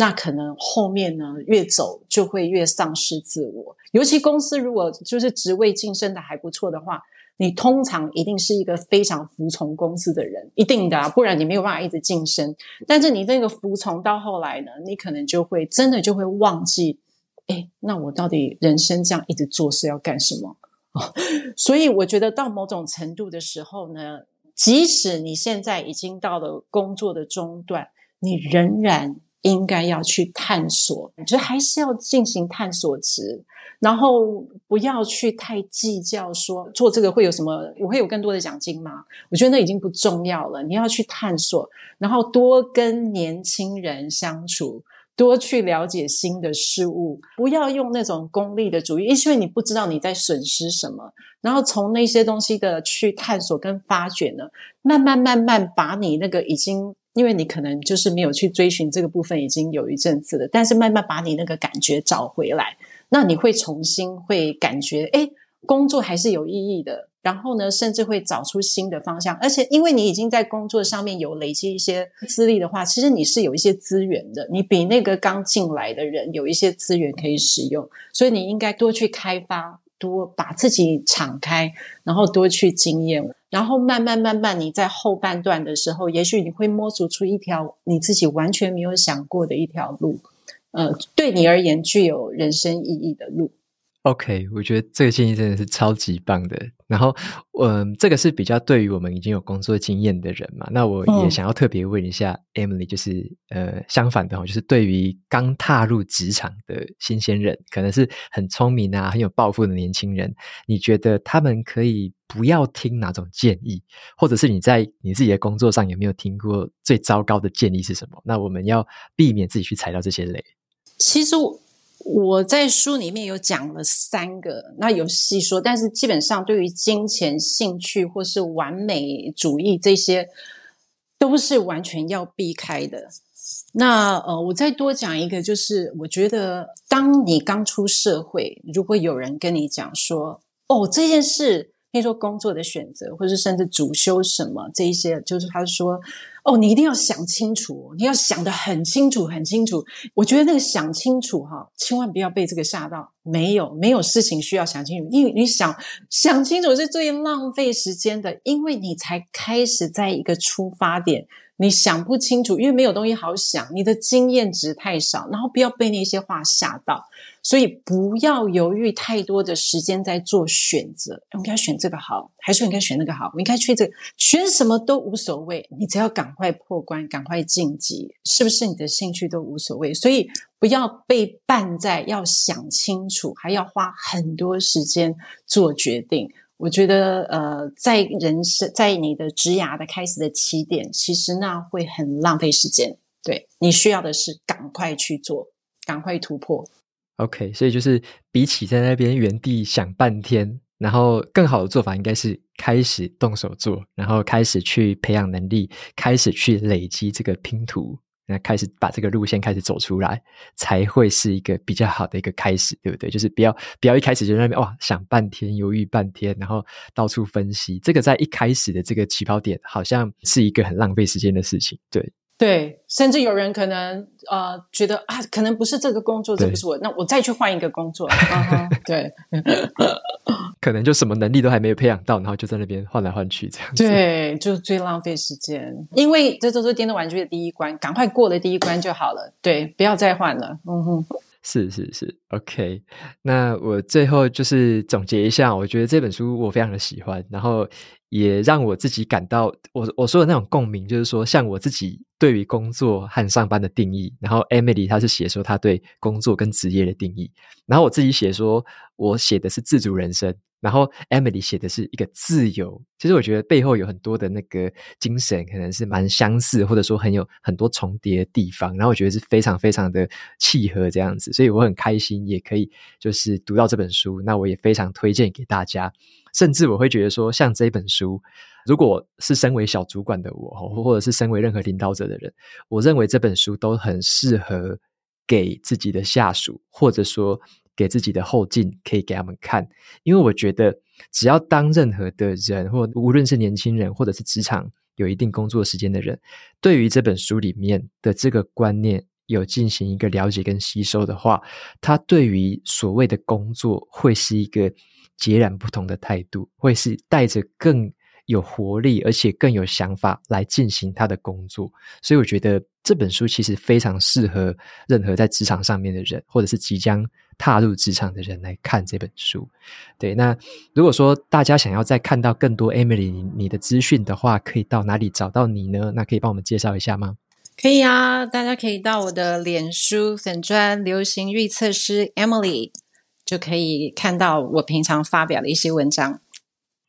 那可能后面呢，越走就会越丧失自我。尤其公司如果就是职位晋升的还不错的话，你通常一定是一个非常服从公司的人，一定的，不然你没有办法一直晋升。但是你这个服从到后来呢，你可能就会真的就会忘记，诶，那我到底人生这样一直做是要干什么？哦，所以我觉得到某种程度的时候呢，即使你现在已经到了工作的中段，你仍然应该要去探索，我觉得还是要进行探索值。然后不要去太计较说做这个会有什么，我会有更多的奖金吗？我觉得那已经不重要了。你要去探索，然后多跟年轻人相处，多去了解新的事物，不要用那种功利的主义，因为你不知道你在损失什么。然后从那些东西的去探索跟发掘呢，慢慢慢慢把你那个已经，因为你可能就是没有去追寻这个部分已经有一阵子了，但是慢慢把你那个感觉找回来。那你会重新会感觉，诶，工作还是有意义的。然后呢，甚至会找出新的方向。而且，因为你已经在工作上面有累积一些资历的话，其实你是有一些资源的。你比那个刚进来的人有一些资源可以使用，所以你应该多去开发，多把自己敞开，然后多去经验，然后慢慢慢慢，你在后半段的时候，也许你会摸索出一条你自己完全没有想过的一条路。呃，对你而言具有人生意义的路。OK，我觉得这个建议真的是超级棒的。然后，嗯、呃，这个是比较对于我们已经有工作经验的人嘛。那我也想要特别问一下 Emily，就是呃，相反的哦，就是对于刚踏入职场的新鲜人，可能是很聪明啊、很有抱负的年轻人，你觉得他们可以不要听哪种建议，或者是你在你自己的工作上有没有听过最糟糕的建议是什么？那我们要避免自己去踩到这些雷。其实我我在书里面有讲了三个，那有细说，但是基本上对于金钱、兴趣或是完美主义这些，都是完全要避开的。那呃，我再多讲一个，就是我觉得，当你刚出社会，如果有人跟你讲说，哦，这件事譬如说工作的选择，或者甚至主修什么这一些，就是他说。哦，你一定要想清楚，你要想得很清楚，很清楚。我觉得那个想清楚哈，千万不要被这个吓到。没有，没有事情需要想清楚，因为你想想清楚是最浪费时间的，因为你才开始在一个出发点。你想不清楚，因为没有东西好想，你的经验值太少，然后不要被那些话吓到，所以不要犹豫太多的时间在做选择。我应该选这个好，还是我应该选那个好？我应该去这个，选什么都无所谓，你只要赶快破关，赶快晋级，是不是你的兴趣都无所谓？所以不要被绊在要想清楚，还要花很多时间做决定。我觉得，呃，在人生，在你的职涯的开始的起点，其实那会很浪费时间。对，你需要的是赶快去做，赶快突破。OK，所以就是比起在那边原地想半天，然后更好的做法应该是开始动手做，然后开始去培养能力，开始去累积这个拼图。那开始把这个路线开始走出来，才会是一个比较好的一个开始，对不对？就是不要不要一开始就在那边哇想半天，犹豫半天，然后到处分析。这个在一开始的这个起跑点，好像是一个很浪费时间的事情，对。对，甚至有人可能呃觉得啊，可能不是这个工作，这不是我，那我再去换一个工作。对，可能就什么能力都还没有培养到，然后就在那边换来换去这样子。对，就是最浪费时间，因为这都是电动玩具的第一关，赶快过了第一关就好了。对，不要再换了。嗯哼，是是是，OK。那我最后就是总结一下，我觉得这本书我非常的喜欢，然后。也让我自己感到，我我说的那种共鸣，就是说，像我自己对于工作和上班的定义，然后 Emily 她是写说她对工作跟职业的定义，然后我自己写说我写的是自主人生，然后 Emily 写的是一个自由。其实我觉得背后有很多的那个精神，可能是蛮相似，或者说很有很多重叠的地方，然后我觉得是非常非常的契合这样子，所以我很开心，也可以就是读到这本书，那我也非常推荐给大家。甚至我会觉得说，像这本书，如果是身为小主管的我，或者是身为任何领导者的人，我认为这本书都很适合给自己的下属，或者说给自己的后进，可以给他们看。因为我觉得，只要当任何的人，或无论是年轻人，或者是职场有一定工作时间的人，对于这本书里面的这个观念有进行一个了解跟吸收的话，他对于所谓的工作会是一个。截然不同的态度，会是带着更有活力，而且更有想法来进行他的工作。所以，我觉得这本书其实非常适合任何在职场上面的人，或者是即将踏入职场的人来看这本书。对，那如果说大家想要再看到更多 Emily 你的资讯的话，可以到哪里找到你呢？那可以帮我们介绍一下吗？可以啊，大家可以到我的脸书粉砖流行预测师 Emily。就可以看到我平常发表的一些文章。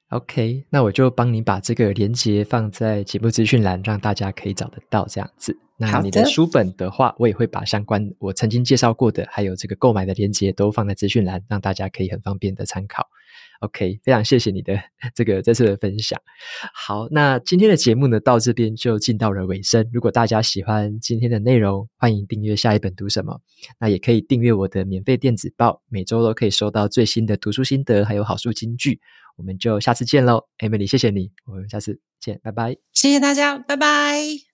OK，那我就帮你把这个连接放在节目资讯栏，让大家可以找得到这样子。那你的书本的话，我也会把相关我曾经介绍过的，还有这个购买的连接都放在资讯栏，让大家可以很方便的参考。OK，非常谢谢你的 这个这次的分享。好，那今天的节目呢，到这边就进到了尾声。如果大家喜欢今天的内容，欢迎订阅下一本读什么。那也可以订阅我的免费电子报，每周都可以收到最新的读书心得，还有好书金句。我们就下次见喽，Emily，谢谢你，我们下次见，拜拜。谢谢大家，拜拜。